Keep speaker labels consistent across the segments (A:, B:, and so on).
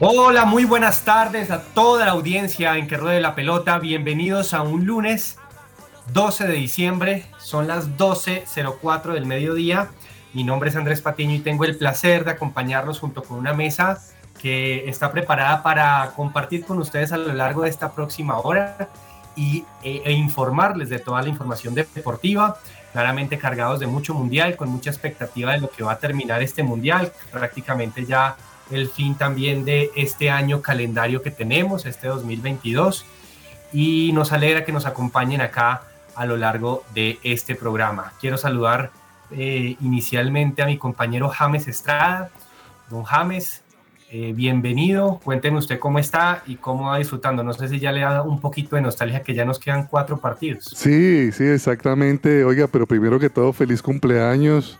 A: Hola, muy buenas tardes a toda la audiencia en que ruede la pelota. Bienvenidos a un lunes 12 de diciembre. Son las 12.04 del mediodía. Mi nombre es Andrés Patiño y tengo el placer de acompañarlos junto con una mesa que está preparada para compartir con ustedes a lo largo de esta próxima hora y, e, e informarles de toda la información deportiva, claramente cargados de mucho mundial, con mucha expectativa de lo que va a terminar este mundial, prácticamente ya el fin también de este año calendario que tenemos, este 2022, y nos alegra que nos acompañen acá a lo largo de este programa. Quiero saludar eh, inicialmente a mi compañero James Estrada. Don James, eh, bienvenido. Cuénteme usted cómo está y cómo va disfrutando. No sé si ya le da un poquito de nostalgia que ya nos quedan cuatro partidos.
B: Sí, sí, exactamente. Oiga, pero primero que todo, feliz cumpleaños.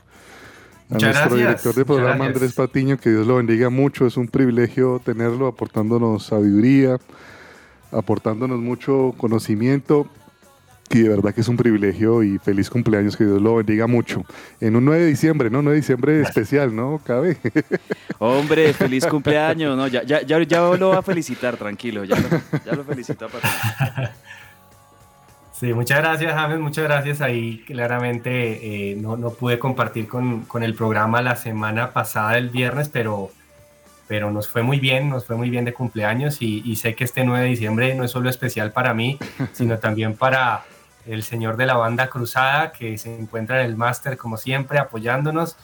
B: A
A: Muchas
B: nuestro
A: gracias,
B: director de programa. Andrés Patiño, que Dios lo bendiga mucho. Es un privilegio tenerlo aportándonos sabiduría, aportándonos mucho conocimiento. Y de verdad que es un privilegio y feliz cumpleaños, que Dios lo bendiga mucho. En un 9 de diciembre, ¿no? 9 de diciembre especial, ¿no? Cabe.
C: Hombre, feliz cumpleaños. No, ya, ya, ya, ya lo va a felicitar, tranquilo. Ya lo, ya lo felicito a Patiño.
A: Sí, muchas gracias, James. Muchas gracias. Ahí claramente eh, no, no pude compartir con, con el programa la semana pasada, el viernes, pero, pero nos fue muy bien, nos fue muy bien de cumpleaños y, y sé que este 9 de diciembre no es solo especial para mí, sino también para el señor de la banda cruzada que se encuentra en el máster como siempre apoyándonos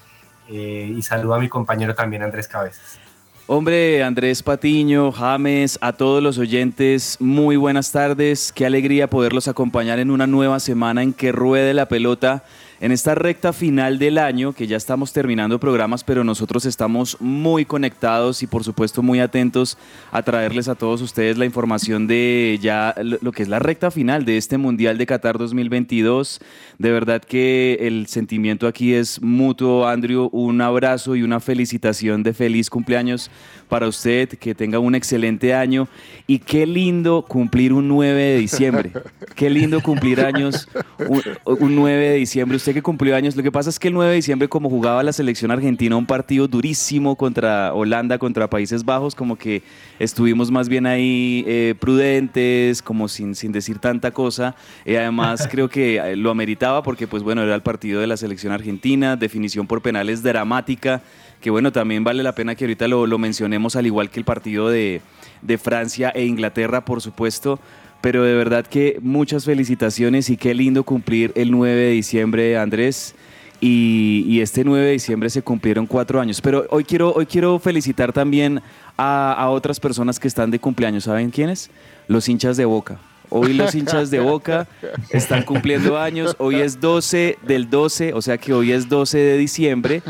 A: eh, y saludo a mi compañero también Andrés Cabezas.
C: Hombre, Andrés Patiño, James, a todos los oyentes, muy buenas tardes. Qué alegría poderlos acompañar en una nueva semana en que ruede la pelota. En esta recta final del año, que ya estamos terminando programas, pero nosotros estamos muy conectados y por supuesto muy atentos a traerles a todos ustedes la información de ya lo que es la recta final de este Mundial de Qatar 2022. De verdad que el sentimiento aquí es mutuo, Andrew. Un abrazo y una felicitación de feliz cumpleaños para usted, que tenga un excelente año y qué lindo cumplir un 9 de diciembre. Qué lindo cumplir años un, un 9 de diciembre. Usted que cumplió años, lo que pasa es que el 9 de diciembre como jugaba la selección argentina un partido durísimo contra Holanda, contra Países Bajos, como que estuvimos más bien ahí eh, prudentes, como sin, sin decir tanta cosa. Y además creo que eh, lo ameritaba porque pues bueno, era el partido de la selección argentina, definición por penales dramática que bueno, también vale la pena que ahorita lo, lo mencionemos, al igual que el partido de, de Francia e Inglaterra, por supuesto. Pero de verdad que muchas felicitaciones y qué lindo cumplir el 9 de diciembre, Andrés. Y, este 9 de diciembre se cumplieron cuatro años. Pero hoy quiero, hoy quiero felicitar también a otras personas que están de cumpleaños. ¿Saben quiénes? Los hinchas de Boca. Hoy los hinchas de Boca están cumpliendo años. Hoy es 12 del 12, o sea que hoy es 12 de diciembre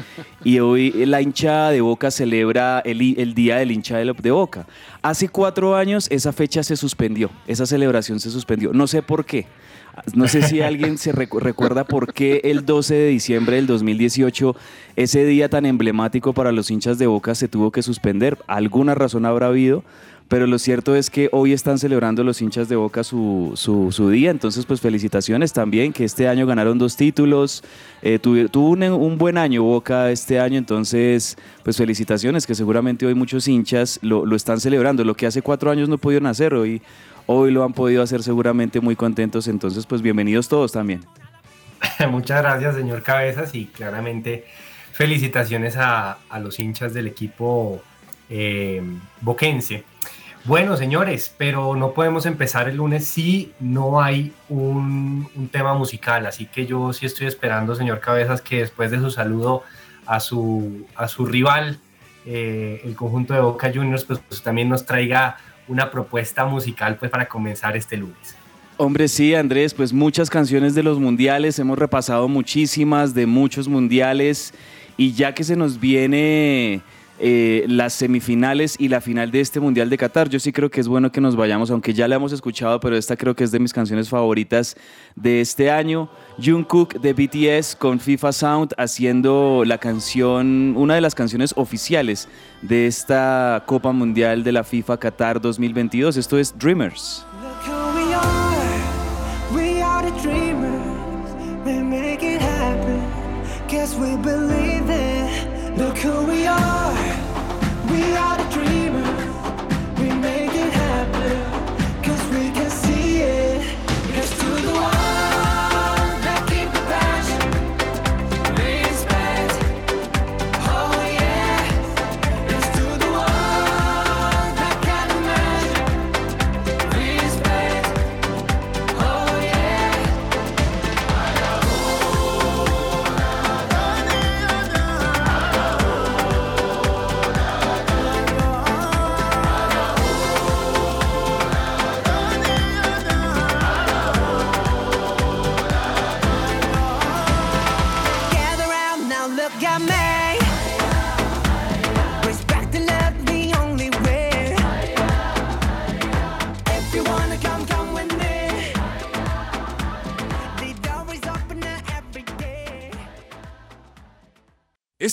C: y hoy la hinchada de Boca celebra el, Día del hincha de, de Boca. Hace cuatro años esa fecha se suspendió, esa celebración se suspendió. No sé por qué. No sé si alguien se recu- recuerda por qué el 12 de diciembre del 2018, ese día tan emblemático para los hinchas de Boca, se tuvo que suspender. Alguna razón habrá habido, pero lo cierto es que hoy están celebrando los hinchas de Boca su, su, día, entonces pues felicitaciones también, que este año ganaron dos títulos, eh, tuvo un, un buen año Boca este año, entonces pues felicitaciones, que seguramente hoy muchos hinchas lo, lo están celebrando, lo que hace cuatro años no pudieron hacer, hoy, hoy lo han podido hacer seguramente muy contentos, entonces pues bienvenidos todos también.
A: Muchas gracias, señor Cabezas, y claramente felicitaciones a, a los hinchas del equipo eh, boquense. Bueno, señores, pero no podemos empezar el lunes si no hay un, tema musical, así que yo sí estoy esperando, señor Cabezas, que después de su saludo a su, a su rival, eh, el conjunto de Boca Juniors, pues, pues también nos traiga una propuesta musical pues para comenzar este lunes.
C: Hombre, sí, Andrés, pues muchas canciones de los mundiales, hemos repasado muchísimas de muchos mundiales. Y ya que se nos viene eh, las semifinales y la final de este Mundial de Qatar. Yo sí creo que es bueno que nos vayamos, aunque ya la hemos escuchado, pero esta creo que es de mis canciones favoritas de este año. Jungkook de BTS con FIFA Sound haciendo la canción, una de las canciones oficiales de esta Copa Mundial de la FIFA Qatar 2022. Esto es Dreamers.
D: Look who we are, we are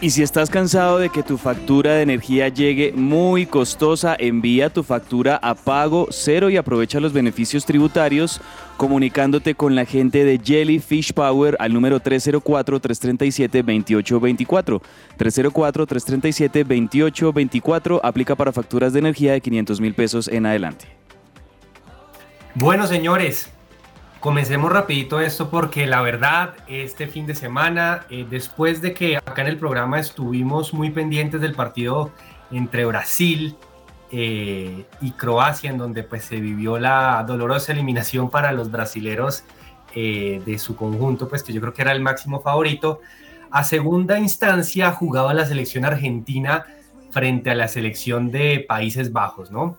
C: Y si estás cansado de que tu factura de energía llegue muy costosa, envía tu factura a pago cero y aprovecha los beneficios tributarios comunicándote con la gente de Jellyfish Power al número 304-337-2824. 304-337-2824 aplica para facturas de energía de 500 mil pesos en adelante.
A: Bueno, señores, comencemos rapidito esto porque la verdad, este fin de semana, eh, después de que acá en el programa estuvimos muy pendientes del partido entre Brasil eh, y Croacia, en donde pues se vivió la dolorosa eliminación para los brasileros eh, de su conjunto, pues que yo creo que era el máximo favorito. A segunda instancia jugaba la selección argentina frente a la selección de Países Bajos, ¿no?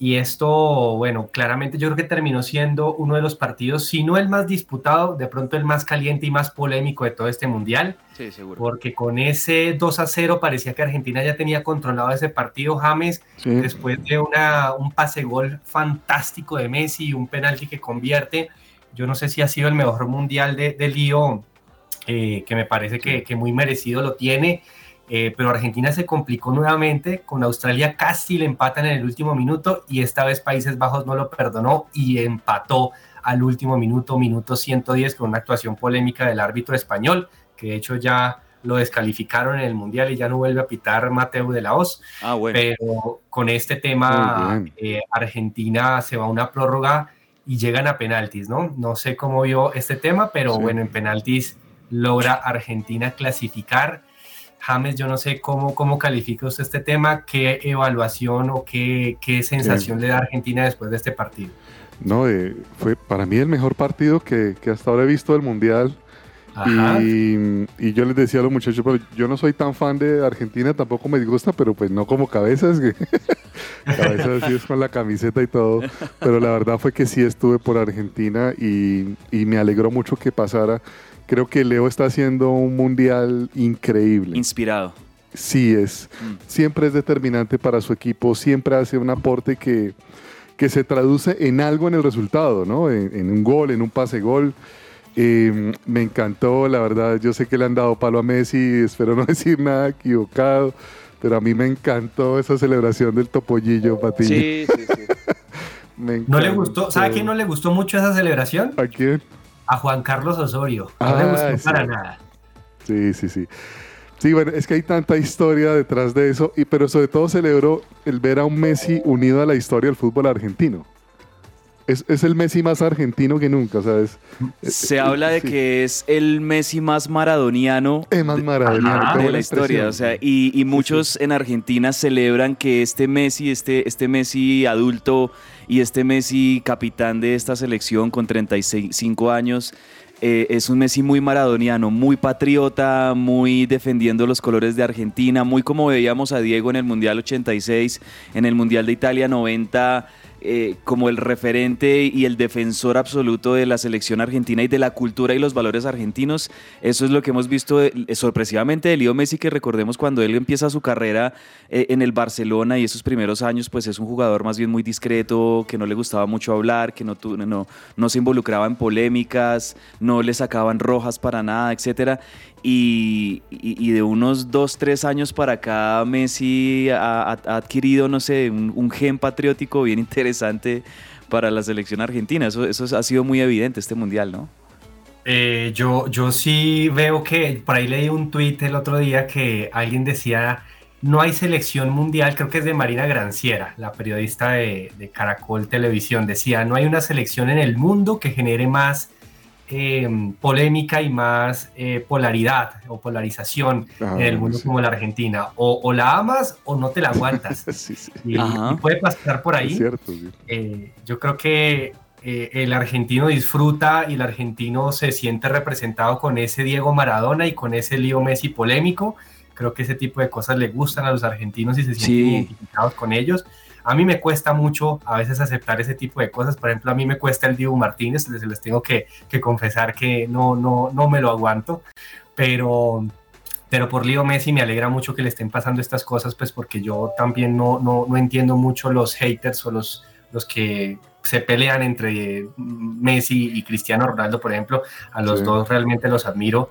A: Y esto, bueno, claramente yo creo que terminó siendo uno de los partidos, si no el más disputado, de pronto el más caliente y más polémico de todo este mundial,
C: Sí, seguro.
A: porque con ese 2 a 0 parecía que Argentina ya tenía controlado ese partido, James,
B: Sí.
A: después de una, un pase gol fantástico de Messi y un penalti que convierte. Yo no sé si ha sido el mejor mundial de, de Lío, eh, que me parece que, que muy merecido lo tiene. Eh, pero Argentina se complicó nuevamente, con Australia casi le empatan en el último minuto y esta vez Países Bajos no lo perdonó y empató al último minuto, minuto 110, con una actuación polémica del árbitro español, que de hecho ya lo descalificaron en el Mundial y ya no vuelve a pitar Mateo de la Hoz.
C: Ah, bueno.
A: Pero con este tema, eh, Argentina se va a una prórroga y llegan a penaltis, ¿no? No sé cómo vio este tema, pero
B: Sí.
A: bueno, en penaltis logra Argentina clasificar. James, yo no sé cómo, cómo califica usted este tema, qué evaluación o qué, qué sensación le da a Argentina después de este partido.
B: No, eh, fue para mí el mejor partido que, que hasta ahora he visto del Mundial. Y, y yo les decía a los muchachos, pero yo no soy tan fan de Argentina, tampoco me disgusta, pero pues no como cabezas, cabezas sí es con la camiseta y todo, pero la verdad fue que sí estuve por Argentina y, y me alegró mucho que pasara. Creo que Leo está haciendo un mundial increíble.
C: Inspirado.
B: Sí es.
C: Mm.
B: Siempre es determinante para su equipo, siempre hace un aporte que, que se traduce en algo en el resultado, ¿no? En, en un gol, en un pase gol. Eh, me encantó, la verdad. Yo sé que le han dado palo a Messi, espero no decir nada equivocado, pero a mí me encantó esa celebración del topollillo, Patiño.
C: Sí, sí, sí.
B: Me
A: ¿No le
B: encantó.
A: gustó? ¿Sabe a quién no le gustó mucho esa celebración?
B: ¿A quién?
A: A Juan Carlos Osorio. No
B: Ah,
A: le gustó para nada.
B: Sí, sí, sí. Sí, bueno, es que hay tanta historia detrás de eso, y, pero sobre todo celebró el ver a un Messi unido a la historia del fútbol argentino. Es, es el Messi más argentino que nunca, ¿sabes?
C: Se habla de
B: Sí.
C: que es el Messi más maradoniano
B: Es más.
A: Ajá,
B: qué
C: de la historia. O sea, y, y muchos en Argentina celebran que este Messi, este, este Messi adulto y este Messi capitán de esta selección con 35 años, eh, es un Messi muy maradoniano, muy patriota, muy defendiendo los colores de Argentina, muy como veíamos a Diego en el Mundial 86, en el Mundial de Italia 90 eh, como el referente y el defensor absoluto de la selección argentina y de la cultura y los valores argentinos. Eso es lo que hemos visto eh, sorpresivamente de Leo Messi, que recordemos cuando él empieza su carrera eh, en el Barcelona y esos primeros años, pues es un jugador más bien muy discreto, que no le gustaba mucho hablar, que no, no, no se involucraba en polémicas, no le sacaban rojas para nada, etcétera. Y, de unos dos, tres años para acá, Messi ha, adquirido, no sé, un, gen patriótico bien interesante para la selección argentina. Eso, eso ha sido muy evidente este mundial, ¿no?
A: Eh, yo, yo sí veo que por ahí leí un tuit el otro día que alguien decía no hay selección mundial, creo que es de Marina Granciera, la periodista de Caracol Televisión, decía, no hay una selección en el mundo que genere más Em, polémica y más eh, polaridad o polarización ah, en el mundo como la Argentina. O, la amas o no te la aguantas. Y, puede pasar por ahí. Eh, yo creo que eh, el argentino disfruta y el argentino se siente representado con ese Diego Maradona y con ese Leo Messi polémico. Creo que ese tipo de cosas le gustan a los argentinos y se sienten identificados con ellos. A mí me cuesta mucho a veces aceptar ese tipo de cosas. Por ejemplo, a mí me cuesta el Diego Martínez, les, les tengo que, confesar que no, no, no me lo aguanto, pero, pero por Leo Messi me alegra mucho que le estén pasando estas cosas, pues porque yo también no, no, no entiendo mucho los haters o los, los que se pelean entre Messi y Cristiano Ronaldo, por ejemplo, a los dos realmente los admiro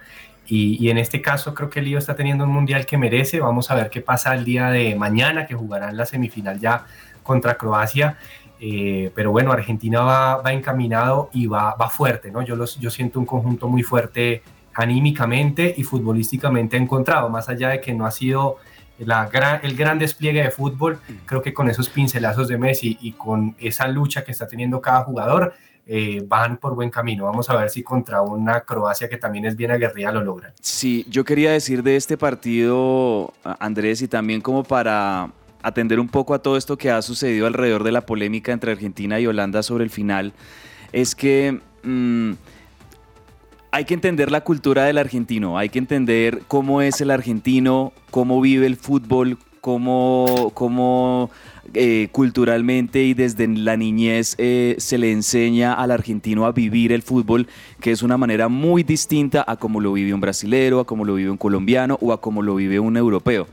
A: y, en este caso creo que el Lío está teniendo un mundial que merece. Vamos a ver qué pasa el día de mañana, que jugarán la semifinal ya contra Croacia. Eh, pero bueno, Argentina va, va encaminado y va, va fuerte, ¿no? Yo, los, yo siento un conjunto muy fuerte anímicamente y futbolísticamente encontrado, más allá de que no ha sido la gran, el gran despliegue de fútbol, creo que con esos pincelazos de Messi y con esa lucha que está teniendo cada jugador, eh, van por buen camino. Vamos a ver si contra una Croacia que también es bien aguerrida lo logran.
C: Sí, yo quería decir de este partido, Andrés, y también como para atender un poco a todo esto que ha sucedido alrededor de la polémica entre Argentina y Holanda sobre el final, es que... Mm, hay que entender la cultura del argentino, hay que entender cómo es el argentino, cómo vive el fútbol, cómo, cómo eh, culturalmente y desde la niñez eh, se le enseña al argentino a vivir el fútbol, que es una manera muy distinta a como lo vive un brasilero, a como lo vive un colombiano o a como lo vive un europeo.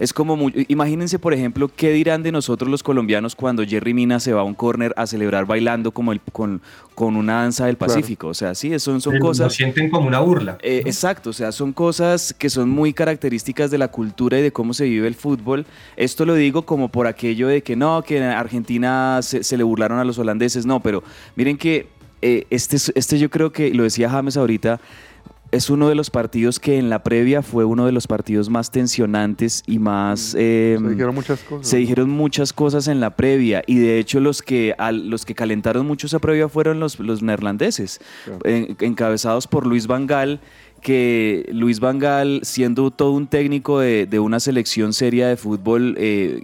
C: Es como, muy, imagínense por ejemplo, qué dirán de nosotros los colombianos cuando Jerry Mina se va a un corner a celebrar bailando como el, con, con una danza del Pacífico. O sea, sí, son, son cosas... Lo
A: sienten como una burla.
C: Eh, exacto, o sea, son cosas que son muy características de la cultura y de cómo se vive el fútbol. Esto lo digo como por aquello de que no, que en Argentina se, le burlaron a los holandeses, no, pero miren que eh, este, este yo creo que, lo decía James ahorita, es uno de los partidos que en la previa fue uno de los partidos más tensionantes y más...
B: se em, dijeron muchas cosas.
C: Se dijeron muchas cosas en la previa y de hecho los que, los que calentaron mucho esa previa fueron los, los neerlandeses, encabezados por Luis Van Gaal que Luis Van Gaal, siendo todo un técnico de, una selección seria de fútbol, eh,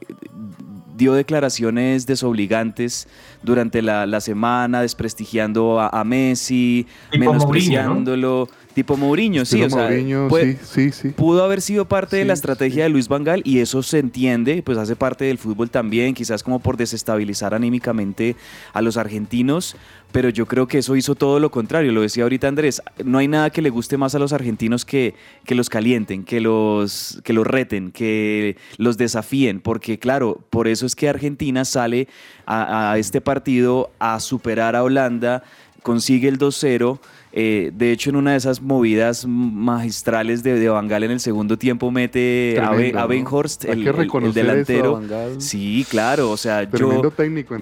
C: dio declaraciones desobligantes durante la, semana, desprestigiando a, Messi, menospreciándolo. Tipo Mourinho, sí, o sea, sí, sí, pudo haber sido parte de la estrategia de Luis Vangal y eso se entiende, pues hace parte del fútbol también, quizás como por desestabilizar anímicamente a los argentinos, pero yo creo que eso hizo todo lo contrario, lo decía ahorita Andrés, no hay nada que le guste más a los argentinos que, que los calienten, que los, que los reten, que los desafíen, porque claro, por eso es que Argentina sale a, a este partido a superar a Holanda, consigue el 2-0 eh, de hecho, en una de esas movidas magistrales de, de Bangal en el segundo tiempo mete a, Ben, Horst, el, delantero. sí, claro. O sea, yo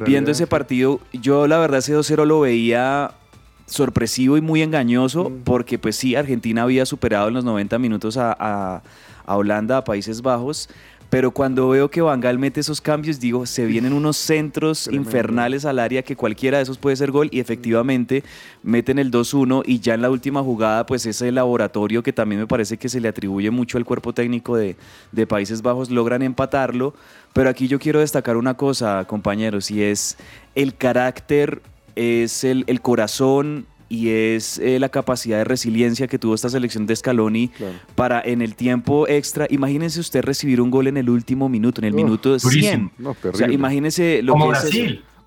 C: viendo ese partido, yo la verdad ese 2-0 lo veía sorpresivo y muy engañoso, mm. porque pues sí, Argentina había superado en los 90 minutos a, a Holanda, a Países Bajos, pero cuando veo que Bangal mete esos cambios, digo, se vienen unos centros infernales al área que cualquiera de esos puede ser gol y efectivamente meten el 2-1 y ya en la última jugada, pues ese laboratorio que también me parece que se le atribuye mucho al cuerpo técnico de, de Países Bajos, logran empatarlo. Pero aquí yo quiero destacar una cosa, compañeros, y es el carácter, es el, el corazón y es eh, la capacidad de resiliencia que tuvo esta selección de Scaloni
B: Claro.
C: para en el tiempo extra. Imagínense usted recibir un gol en el último minuto, en el
B: Oh,
C: minuto 100.
A: durísimo.
B: No,
C: O sea, imagínense lo
A: Como
C: que es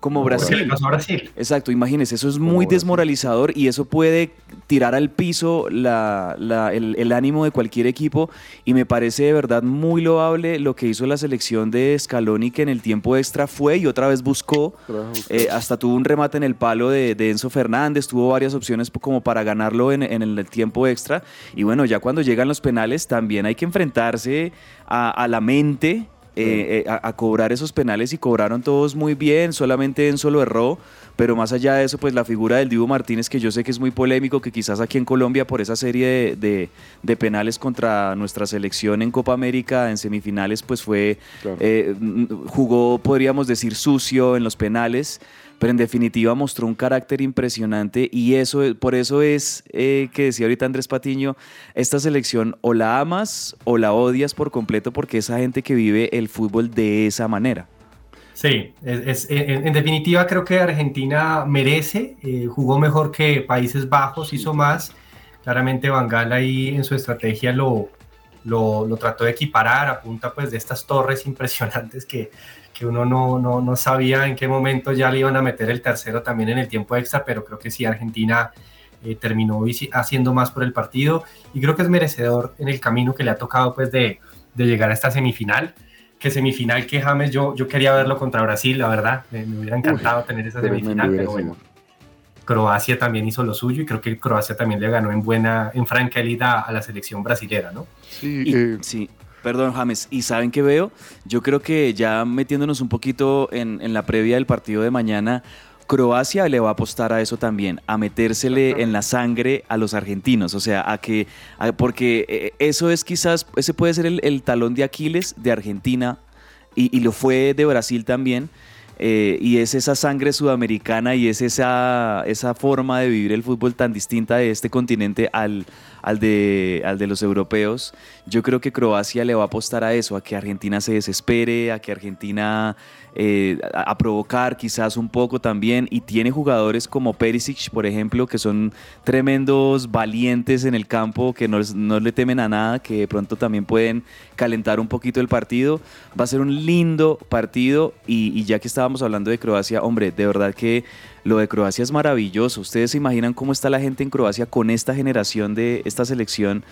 A: Brasil.
C: Como Brasil.
A: pasó a Brasil.
C: Exacto, imagínese, eso es muy
B: Brasil.
C: desmoralizador y eso puede tirar al piso la- la- el, el ánimo de cualquier equipo y me parece de verdad muy loable lo que hizo la selección de Scaloni que en el tiempo extra fue y otra vez buscó, eh, hasta tuvo un remate en el palo de, de Enzo Fernández, tuvo varias opciones como para ganarlo en, en el tiempo extra y bueno, ya cuando llegan los penales también hay que enfrentarse a, a la mente eh, eh, a, a cobrar esos penales y cobraron todos muy bien, solamente Enzo lo erró, pero más allá de eso, pues la figura del Dibu Martínez, que yo sé que es muy polémico, que quizás aquí en Colombia por esa serie de, de- de penales contra nuestra selección en Copa América en semifinales, pues fue,
B: Claro.
C: eh, jugó, podríamos decir, sucio en los penales. Pero en definitiva mostró un carácter impresionante y eso, por eso es eh, que decía ahorita Andrés Patiño, esta selección o la amas o la odias por completo porque esa gente que vive el fútbol de esa manera.
A: Sí, es, en, definitiva creo que Argentina merece, eh, jugó mejor que Países Bajos, hizo más. Claramente Van ahí en su estrategia lo, lo, lo trató de equiparar a punta pues de estas torres impresionantes que, que uno no, no, no sabía en qué momento ya le iban a meter el tercero también en el tiempo extra, pero creo que sí, Argentina eh, terminó haciendo más por el partido y creo que es merecedor en el camino que le ha tocado pues de, de llegar a esta semifinal que semifinal que James, yo, yo quería verlo contra Brasil, la verdad, me, me hubiera encantado tener esa semifinal, pero bueno,
B: sido.
A: Croacia también hizo lo suyo y creo que Croacia también le ganó en buena, en franquelidad a la selección brasilera, ¿no?
B: Sí,
C: Y-
B: eh,
C: sí, perdón James, ¿y saben qué veo? Yo creo que ya metiéndonos un poquito en, en la previa del partido de mañana, Croacia le va a apostar a eso también, a metérsele en la sangre a los argentinos, o sea, a que, a- porque eh, eso es quizás, ese puede ser el, el talón de Aquiles de Argentina y, y lo fue de Brasil también. Eh, y es esa sangre sudamericana y es esa, esa forma de vivir el fútbol tan distinta de este continente al, al, de, al de los europeos. Yo creo que Croacia le va a apostar a eso, a que Argentina se desespere, a que Argentina eh, a, a provocar quizás un poco también. Y tiene jugadores como Perisic, por ejemplo, que son tremendos valientes en el campo, que no, no le temen a nada, que de pronto también pueden calentar un poquito el partido. Va a ser un lindo partido y, y ya que estábamos hablando de Croacia, hombre, de verdad que lo de Croacia es maravilloso. Ustedes se imaginan cómo está la gente en Croacia con esta generación de esta selección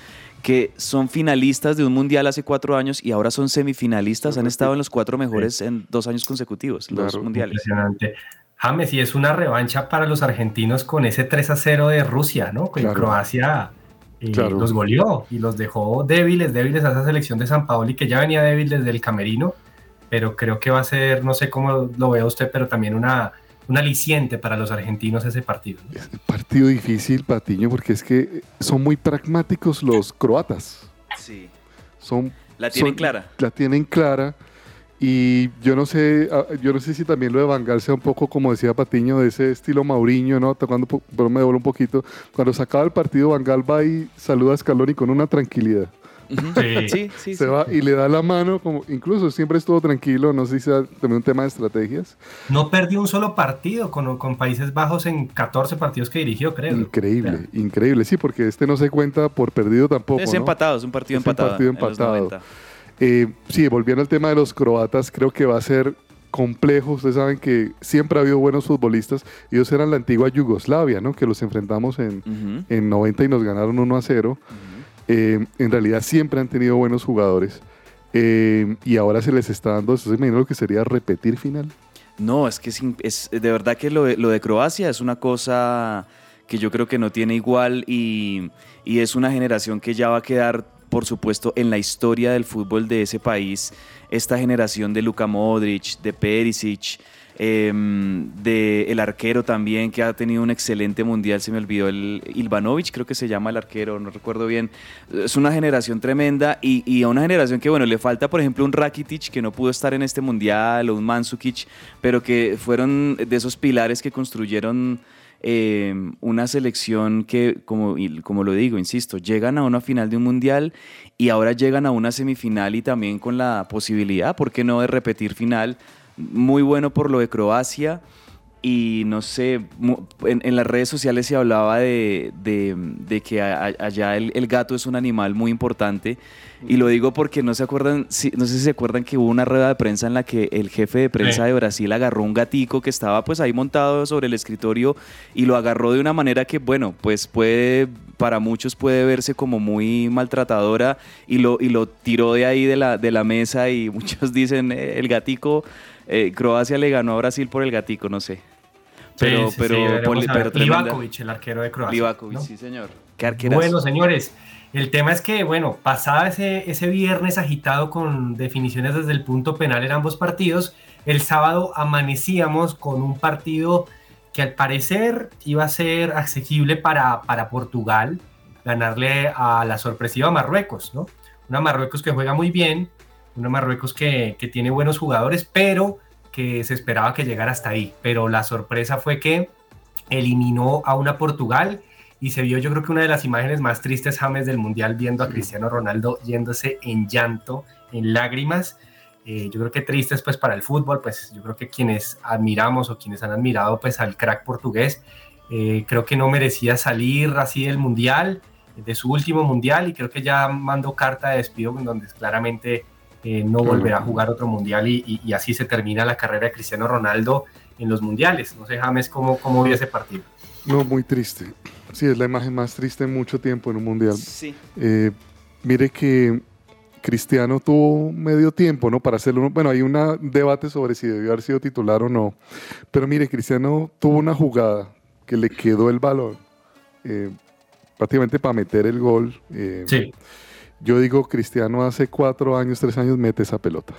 C: que son finalistas de un mundial hace cuatro años y ahora son semifinalistas, han estado en los cuatro mejores en dos años consecutivos, los
B: Claro,
C: mundiales.
A: Impresionante. James, y es una revancha para los argentinos con ese 3 a 0 de Rusia, ¿no? Que
B: Claro.
A: Croacia eh,
B: Claro.
A: los goleó y los dejó débiles, débiles a esa selección de San Paoli que ya venía débil desde el camerino, pero creo que va a ser, no sé cómo lo vea usted, pero también una, un aliciente para los argentinos ese partido. ¿no?
B: es un partido difícil, Patiño, porque es que son muy pragmáticos los croatas.
C: Sí.
B: Son,
C: La tienen
B: son-
C: clara.
B: La tienen clara. Y yo no sé, ah, yo no sé si también lo de Van Gaal sea un poco, como decía Patiño, de ese estilo Mauriño, ¿no? Tocando, po- pero me devuelvo un poquito. Cuando se acaba el partido, Van Gaal va y saluda a Scaloni con una tranquilidad.
A: Sí.
C: Sí, sí,
B: se
C: sí.
B: va y le da la mano, como incluso siempre estuvo tranquilo, no sé si sea también un tema de estrategias.
A: No perdió un solo partido con, con Países Bajos en 14 partidos que dirigió, creo.
B: Increíble, increíble, sí, porque este no se cuenta por perdido tampoco.
C: Es
B: ¿no?
C: empatado, es un partido
B: Es un
C: empatado.
B: partido
C: en los
B: empatado.
C: 90.
B: Eh, sí, volviendo al tema de los croatas, creo que va a ser complejo. Ustedes saben que siempre ha habido buenos futbolistas. Ellos eran la antigua Yugoslavia, ¿no? Que los enfrentamos en,
C: Ujú,
B: en 90 y nos ganaron 1 a 0.
C: ujú.
B: Eh, en realidad siempre han tenido buenos jugadores. Eh, y ahora se les está dando, ¿se imagina lo que sería repetir final?
C: No, es que es, de verdad que lo de, lo de Croacia es una cosa que yo creo que no tiene igual y, y es una generación que ya va a quedar, por supuesto, en la historia del fútbol de ese país. Esta generación de Luka Modric, de Perisic, em, de el arquero también, que ha tenido un excelente mundial, se me olvidó, el Ilvanovic, creo que se llama el arquero, no recuerdo bien. Es una generación tremenda y, y a una generación que, bueno, le falta, por ejemplo, un Rakitic que no pudo estar en este mundial o un Mandzukic, pero que fueron de esos pilares que construyeron eh, una selección que, como, como lo digo, insisto, llegan a una final de un mundial y ahora llegan a una semifinal y también con la posibilidad, ¿por qué no?, de repetir final. Muy bueno por lo de Croacia. y no sé, en, las redes sociales se hablaba de, que allá el, gato es un animal muy importante. Y lo digo porque no se acuerdan, no sé si se acuerdan que hubo una rueda de prensa en la que el jefe de prensa de Brasil agarró un gatico que estaba pues ahí montado sobre el escritorio y lo agarró de una manera que, bueno, pues puede, para muchos puede verse como muy maltratadora y lo, y lo tiró de ahí de la, de la mesa y muchos dicen, eh, el gatico, eh, Croacia le ganó a Brasil por el gatico, no sé.
A: Pero, pero, Livakovic, el arquero de Croacia.
C: Livakovic, sí, señor.
A: ¿Qué bueno, señores, el tema es que, bueno, pasaba ese, ese viernes agitado con definiciones desde el punto penal en ambos partidos, el sábado amanecíamos con un partido que al parecer iba a ser accesible para, para Portugal, ganarle a la sorpresiva Marruecos, ¿no? Una Marruecos que juega muy bien, una Marruecos que, que tiene buenos jugadores, pero que se esperaba que llegara hasta ahí, pero la sorpresa fue que eliminó a una Portugal y se vio yo creo que una de las imágenes más tristes James del Mundial viendo a Cristiano Ronaldo yéndose en llanto, en lágrimas. Eh, yo creo que tristes pues para el fútbol, pues yo creo que quienes admiramos o quienes han admirado pues al crack portugués, eh, creo que no merecía salir así del Mundial, de su último Mundial y creo que ya mandó carta de despido donde claramente eh, no volverá a jugar otro mundial y, así se termina la carrera de Cristiano Ronaldo en los mundiales. No sé, James, cómo, cómo vio ese partido.
B: No, muy triste. Sí, es la imagen más triste en mucho tiempo en un mundial.
C: Sí.
B: Eh, mire que Cristiano tuvo medio tiempo, ¿no? Para hacerlo. Bueno, hay un debate sobre si debió haber sido titular o no. Pero mire, Cristiano tuvo una jugada que le quedó el balón eh, prácticamente para meter el gol.
A: sí
B: yo digo, Cristiano hace cuatro años, tres años mete esa pelota.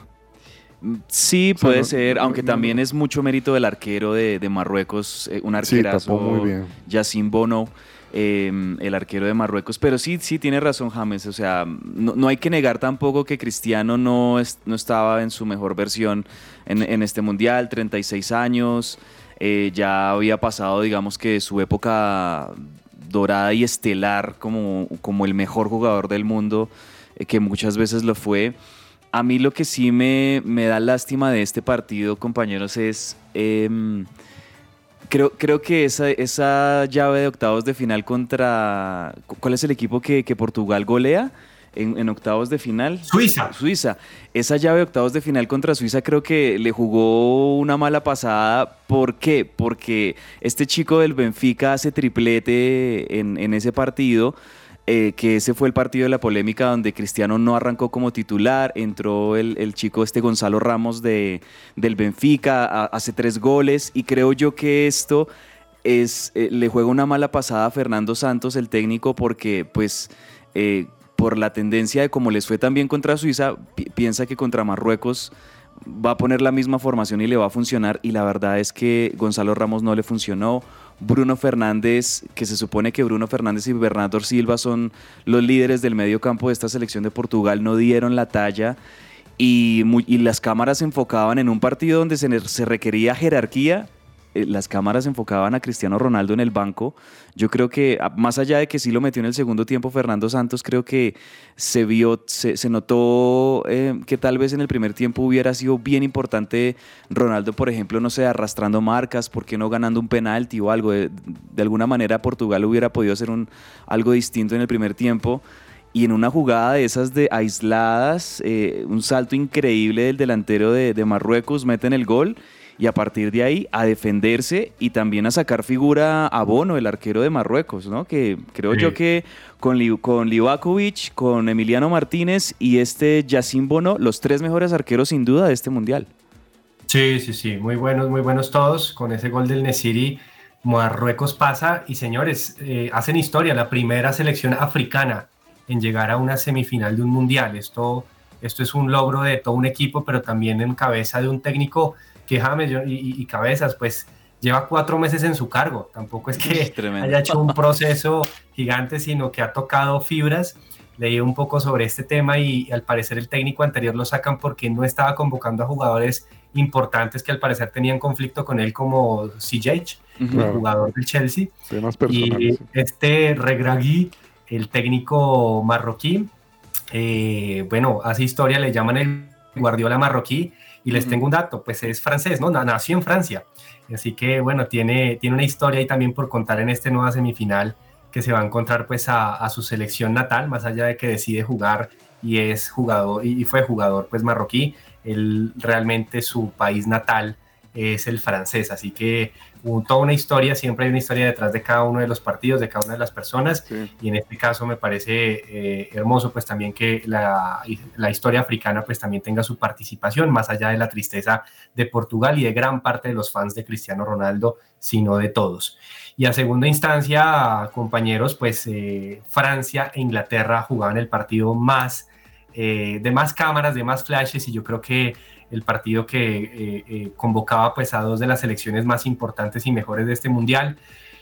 C: Sí, puede ser, aunque también es mucho mérito del arquero de, Marruecos, eh, un arquerazo,
B: muy bien.
C: Yacine Bono, em, el arquero de Marruecos. Pero sí, sí, tiene razón James, o sea, no, hay que negar tampoco que Cristiano no, no estaba en su mejor versión en, este Mundial, 36 años, eh, ya había pasado, digamos que su época dorada y estelar como, como el mejor jugador del mundo, eh, que muchas veces lo fue. A mí lo que sí me, me da lástima de este partido, compañeros, es... Em, creo, creo que esa, esa llave de octavos de final contra... ¿Cuál es el equipo que, que Portugal golea? En, octavos de final.
A: Suiza.
C: Suiza. Esa llave de octavos de final contra Suiza creo que le jugó una mala pasada. ¿Por qué? Porque este chico del Benfica hace triplete en, ese partido. Eh, que ese fue el partido de la polémica donde Cristiano no arrancó como titular, entró el, chico este Gonzalo Ramos de, del Benfica, hace tres goles y creo yo que esto es, eh, le juega una mala pasada a Fernando Santos, el técnico, porque pues eh, por la tendencia de cómo les fue también contra Suiza, piensa que contra Marruecos va a poner la misma formación y le va a funcionar y la verdad es que Gonzalo Ramos no le funcionó. Bruno Fernández, que se supone que Bruno Fernández y Bernardo Silva son los líderes del medio campo de esta selección de Portugal, no dieron la talla y, las cámaras se enfocaban en un partido donde se requería jerarquía las cámaras enfocaban a Cristiano Ronaldo en el banco. Yo creo que, más allá de que sí lo metió en el segundo tiempo Fernando Santos, creo que se vio, se, notó eh, que tal vez en el primer tiempo hubiera sido bien importante Ronaldo, por ejemplo, no sé, arrastrando marcas, ¿por qué no ganando un penalti o algo? De, alguna manera Portugal hubiera podido hacer un, algo distinto en el primer tiempo y en una jugada de esas de aisladas, eh, un salto increíble del delantero de, de Marruecos, meten el gol y a partir de ahí a defenderse y también a sacar figura a Bono, el arquero de Marruecos, ¿no? Que creo yo que con, con Livakovic, con Emiliano Martínez y este Yacine Bono, los tres mejores arqueros sin duda de este mundial.
A: Sí, sí, sí, muy buenos, muy buenos todos. Con ese gol del Nesiri, Marruecos pasa y señores, eh, hacen historia, la primera selección africana en llegar a una semifinal de un mundial. Esto, esto es un logro de todo un equipo, pero también en cabeza de un técnico que James y, Cabezas, pues lleva cuatro meses en su cargo. Tampoco es que haya hecho un proceso gigante, sino que ha tocado fibras. Leí un poco sobre este tema y, al parecer el técnico anterior lo sacan porque no estaba convocando a jugadores importantes que al parecer tenían conflicto con él como CJ, el jugador del Chelsea. y este Regragui, el técnico marroquí, eh, bueno, hace historia, le llaman el Guardiola marroquí. Y les tengo un dato, pues es francés, ¿no? Na- Nació en Francia. Así que, bueno, tiene, tiene una historia ahí también por contar en este nueva semifinal que se va a encontrar pues a, a su selección natal, más allá de que decide jugar y es jugador y y fue jugador pues marroquí, él realmente su país natal es el francés, así que toda una historia, siempre hay una historia detrás de cada uno de los partidos, de cada una de las personas,
B: Sí.
A: y en este caso me parece eh, hermoso pues también que la, la historia africana pues también tenga su participación, más allá de la tristeza de Portugal y de gran parte de los fans de Cristiano Ronaldo, sino de todos. Y a segunda instancia, compañeros, pues eh, Francia e Inglaterra jugaban el partido más, eh, de más cámaras, de más flashes, y yo creo que el partido que eh, eh, convocaba pues a dos de las selecciones más importantes y mejores de este mundial,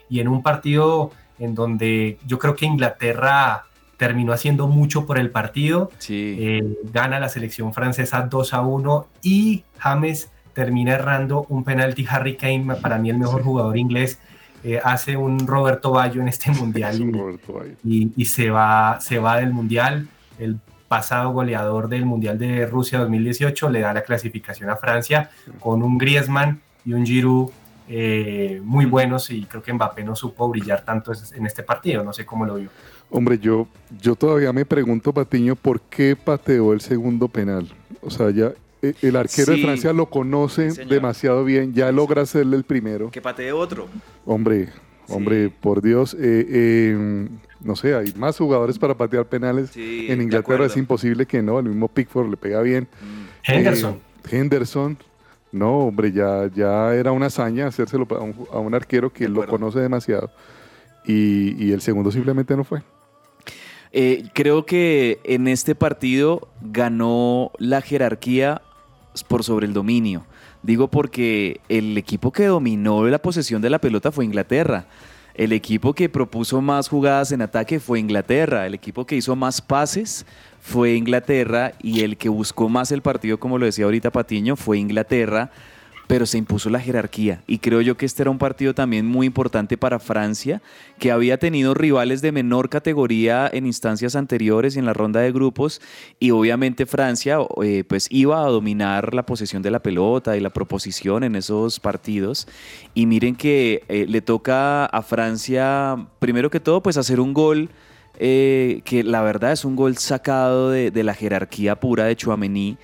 A: y en un partido en donde yo creo que Inglaterra terminó haciendo mucho por el partido,
C: Sí.
A: eh, gana la selección francesa 2 a 1 y James termina errando un penalti. Harry Kane, para mí el mejor jugador inglés, eh, hace un Roberto Bayo en este
B: Es
A: mundial y se, va, se va del mundial. El pasado goleador del mundial de Rusia 2018 le da la clasificación a Francia con un Griezmann y un Giroud eh, muy buenos y creo que Mbappé no supo brillar tanto en este partido. No sé cómo lo vio.
B: Hombre, yo, yo todavía me pregunto, Patiño, ¿por qué pateó el segundo penal? O sea, ya eh, el arquero
C: Sí.
B: de Francia lo conoce
C: señor.
B: demasiado bien, ya logra hacerle el primero.
C: Que patee otro.
B: Hombre, hombre,
C: Sí.
B: por Dios, eh, eh, no sé, hay más jugadores para patear penales.
C: Sí,
B: en Inglaterra es imposible que no, el mismo Pickford le pega bien.
C: Mm.
A: Henderson.
B: Eh, Henderson, no, hombre, ya, ya era una hazaña hacérselo a un, a un arquero que lo conoce demasiado. Y, y el segundo simplemente no fue.
C: Eh, creo que en este partido ganó la jerarquía por sobre el dominio. Digo porque el equipo que dominó la posesión de la pelota fue Inglaterra. El equipo que propuso más jugadas en ataque fue Inglaterra. El equipo que hizo más pases fue Inglaterra. Y el que buscó más el partido, como lo decía ahorita Patiño, fue Inglaterra. Pero se impuso la jerarquía. Y creo yo que este era un partido también muy importante para Francia, que había tenido rivales de menor categoría en instancias anteriores y en la ronda de grupos. Y obviamente Francia eh, pues iba a dominar la posesión de la pelota y la proposición en esos partidos. Y miren que eh, le toca a Francia, primero que todo, pues hacer un gol. eh, que la verdad es un gol sacado de, de la jerarquía pura de Chouameni,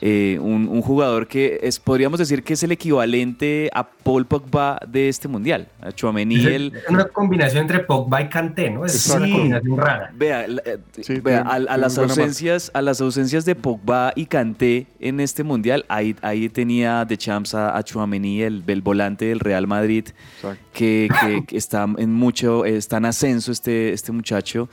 C: eh, un, un jugador que es, podríamos decir que es el equivalente a Paul Pogba de este mundial. A Chouameni,
A: Es
C: el,
A: una combinación entre Pogba y Kanté, ¿no? Es
C: Sí.
A: una combinación rara.
C: Vea, la- eh,
B: Sí,
C: vea,
B: tiene-
C: a, a las ausencias, a las ausencias de Pogba y Kanté en este mundial, ahí, ahí tenía de champs a, a Chouameni, el, el volante del Real Madrid,
B: Exacto.
C: que, que- que está en mucho, está en ascenso este, este muchacho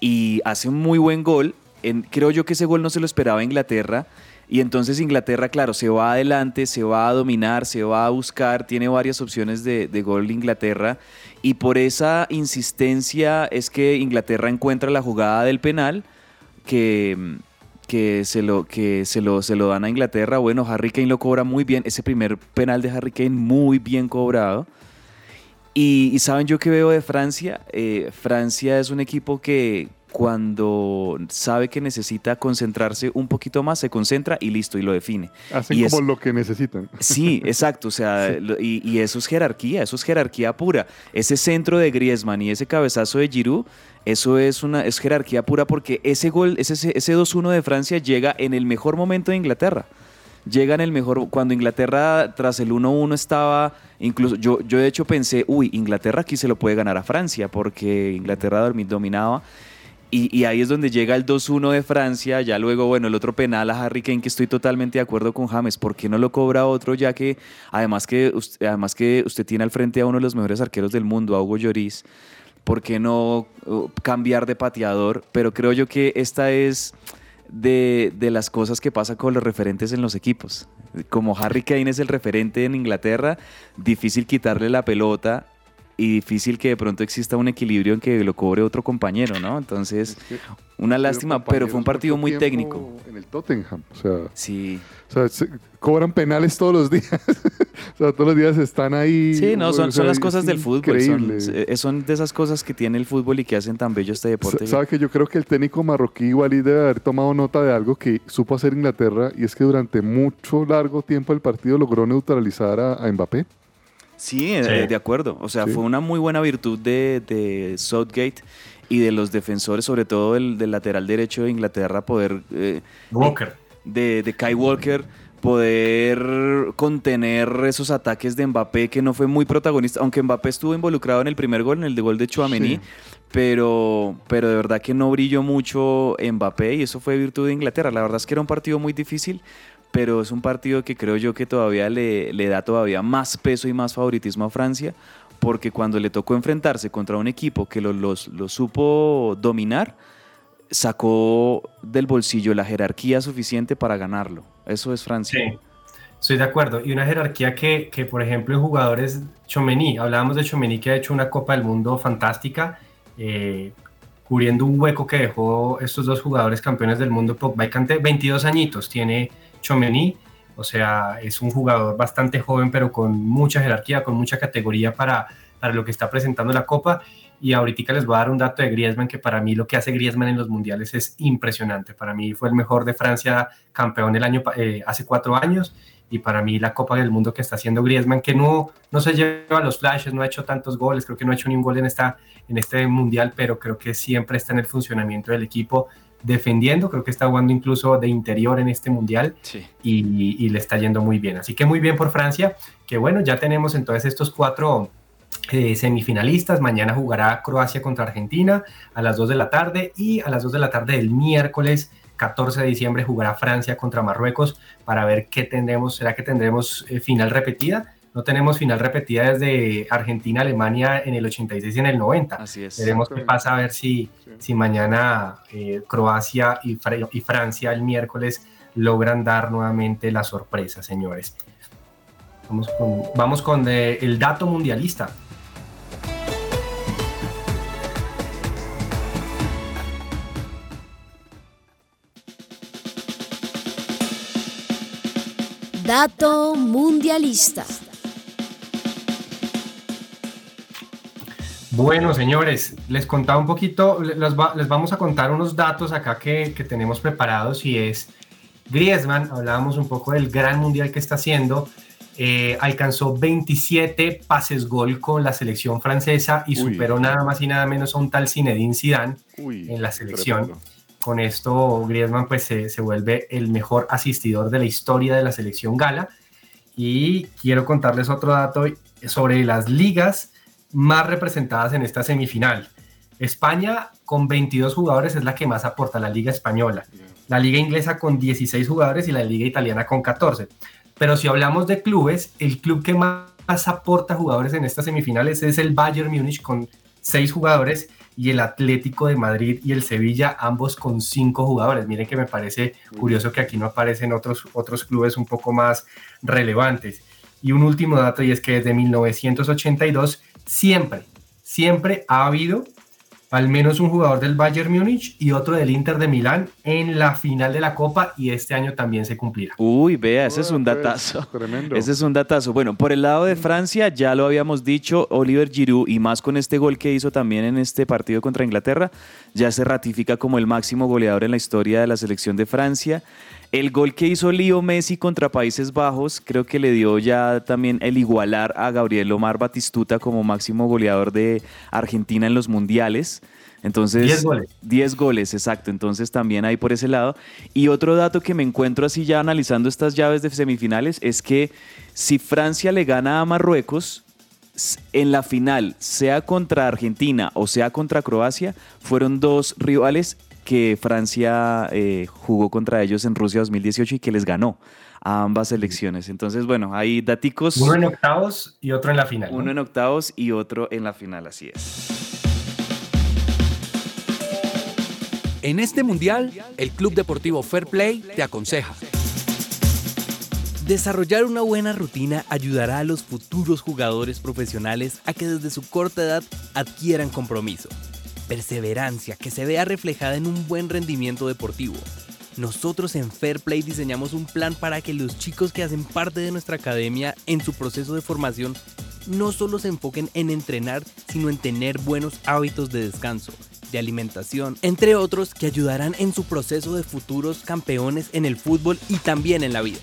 C: y hace un muy buen gol. En- creo yo que ese gol no se lo esperaba Inglaterra. Y entonces Inglaterra, claro, se va adelante, se va a dominar, se va a buscar, tiene varias opciones de, de gol Inglaterra. Y por esa insistencia es que Inglaterra encuentra la jugada del penal que, que, se, lo, que se, lo, se lo dan a Inglaterra. Bueno, Harry Kane lo cobra muy bien. Ese primer penal de Harry Kane muy bien cobrado. Y, y saben yo que veo de Francia, Eh, Francia es un equipo que cuando sabe que necesita concentrarse un poquito más, se concentra y listo, y lo define.
B: Hacen
C: Y
B: como
C: es-
B: lo que necesitan.
C: Sí, exacto, o sea, lo- y, y eso es jerarquía, eso es jerarquía pura. Ese centro de Griezmann y ese cabezazo de Giroud, eso es una es jerarquía pura porque ese gol, ese, ese 2-1 de Francia llega en el mejor momento de Inglaterra. Llega en el mejor, cuando Inglaterra tras el 1-1 estaba, incluso yo, yo de hecho pensé, uy, Inglaterra aquí se lo puede ganar a Francia porque Inglaterra dominaba. Y, ahí es donde llega el 2-1 de Francia, ya luego, bueno, el otro penal a Harry Kane, que estoy totalmente de acuerdo con James, ¿por qué no lo cobra otro? Ya que además que, usted, además que usted tiene al frente a uno de los mejores arqueros del mundo, a Hugo Lloris, ¿por qué no uh, cambiar de pateador? Pero creo yo que esta es de, de las cosas que pasa con los referentes en los equipos. Como Harry Kane es el referente en Inglaterra, difícil quitarle la pelota y difícil que de pronto exista un equilibrio en que lo cobre otro compañero, ¿no? Entonces, una lástima, pero fue un partido muy técnico.
B: En el Tottenham, o sea,
C: Sí.
B: o sea, se- cobran penales todos los días. o sea, todos los días están ahí.
C: Sí, no,
B: o
C: son,
B: sea,
C: son las cosas del fútbol. Son,
B: increíble.
C: eh, son de esas cosas que tiene el fútbol y que hacen tan bello este deporte.
B: Sa- ¿Sabe que yo creo que el técnico marroquí igual debe haber tomado nota de algo que supo hacer Inglaterra y es que durante mucho largo tiempo el partido logró neutralizar a, a Mbappé?
C: Sí, eh,
A: Sí.
C: de acuerdo. O sea,
B: Sí.
C: fue una muy buena virtud de, de Southgate y de los defensores, sobre todo del, del lateral derecho de Inglaterra, poder eh,
A: Walker.
C: de, de Kai Walker poder contener esos ataques de Mbappé que no fue muy protagonista, aunque Mbappé estuvo involucrado en el primer gol, en el de gol de Chouameni,
B: Sí.
C: pero, pero de verdad que no brilló mucho Mbappé y eso fue virtud de Inglaterra. La verdad es que era un partido muy difícil, pero es un partido que creo yo que todavía le, le da todavía más peso y más favoritismo a Francia, porque cuando le tocó enfrentarse contra un equipo que lo, los- lo supo dominar, sacó del bolsillo la jerarquía suficiente para ganarlo. Eso es Francia.
A: Sí, estoy de acuerdo. Y una jerarquía que, que, por ejemplo, jugadores, Chomení, hablábamos de Chomení que ha hecho una Copa del Mundo fantástica, eh, cubriendo un hueco que dejó estos dos jugadores campeones del mundo, Pogba y Kanté, 22 añitos tiene Chomení, o sea, es un jugador bastante joven, pero con mucha jerarquía, con mucha categoría para, para lo que está presentando la Copa. Y ahorita les voy a dar un dato de Griezmann, que para mí lo que hace Griezmann en los mundiales es impresionante. Para mí fue el mejor de Francia campeón el año, eh, hace cuatro años. Y para mí la Copa del Mundo que está haciendo Griezmann, que no, no se lleva los flashes, no ha hecho tantos goles, creo que no ha hecho ni un gol en, esta, en este mundial, pero creo que siempre está en el funcionamiento del equipo defendiendo, creo que está jugando incluso de interior en este mundial
C: Sí.
A: y, y le está yendo muy bien. Así que muy bien por Francia, que bueno, ya tenemos entonces estos cuatro eh, semifinalistas. Mañana jugará Croacia contra Argentina a las 2 de la tarde y a las 2 de la tarde del miércoles 14 de diciembre jugará Francia contra Marruecos para ver qué tendremos. ¿Será que tendremos eh, final repetida? No tenemos final repetida desde Argentina-Alemania en el 86 y en el 90.
C: Así es.
A: Veremos qué pasa a ver si, si mañana eh, Croacia y, Fra- y Francia el miércoles logran dar nuevamente la sorpresa, señores. Vamos con, vamos con eh, el dato mundialista.
E: Dato mundialista.
A: Bueno, señores, les contaba un poquito, les, va- les vamos a contar unos datos acá que, que tenemos preparados y es Griezmann, hablábamos un poco del gran mundial que está haciendo, eh, alcanzó 27 pases gol con la selección francesa y
B: Uy.
A: superó nada más y nada menos a un tal Zinedine Zidane.
B: Uy,
A: en la selección.
B: tremendo.
A: Con esto Griezmann pues se, se vuelve el mejor asistidor de la historia de la selección gala. Y quiero contarles otro dato sobre las ligas más representadas en esta semifinal. España con 22 jugadores es la que más aporta, la liga española. La liga inglesa con 16 jugadores y la liga italiana con 14. Pero si hablamos de clubes, el club que más aporta jugadores en estas semifinales es el Bayern Múnich con 6 jugadores y el Atlético de Madrid y el Sevilla, ambos con 5 jugadores. Miren que me parece curioso que aquí no aparecen otros, otros clubes un poco más relevantes. Y un último dato y es que desde 1982 siempre, siempre ha habido al menos un jugador del Bayern Múnich y otro del Inter de Milán en la final de la Copa y este año también se cumplirá.
C: Uy, vea, ese es un
B: Ah, pues,
C: datazo.
B: Tremendo.
C: Ese es un datazo. Bueno, por el lado de Francia, ya lo habíamos dicho, Oliver Giroud, y más con este gol que hizo también en este partido contra Inglaterra, ya se ratifica como el máximo goleador en la historia de la selección de Francia. El gol que hizo Leo Messi contra Países Bajos, creo que le dio ya también el igualar a Gabriel Omar Batistuta como máximo goleador de Argentina en los mundiales. Entonces,
A: 10 goles.
C: 10 goles, exacto. Entonces también hay por ese lado. Y otro dato que me encuentro así ya analizando estas llaves de semifinales es que si Francia le gana a Marruecos, en la final, sea contra Argentina o sea contra Croacia, fueron dos rivales que Francia eh, jugó contra ellos en Rusia 2018 y que les ganó a ambas selecciones. Entonces, bueno, hay daticos.
A: Uno en octavos y otro en la final. ¿no?
C: Uno en octavos y otro en la final, así es.
F: En este mundial, el Club Deportivo Fair Play te aconseja.
G: Desarrollar una buena rutina ayudará a los futuros jugadores profesionales a que desde su corta edad adquieran compromiso, perseverancia que se vea reflejada en un buen rendimiento deportivo. Nosotros en Fair Play diseñamos un plan para que los chicos que hacen parte de nuestra academia en su proceso de formación no solo se enfoquen en entrenar, sino en tener buenos hábitos de descanso, de alimentación, entre otros que ayudarán en su proceso de futuros campeones en el fútbol y también en la vida.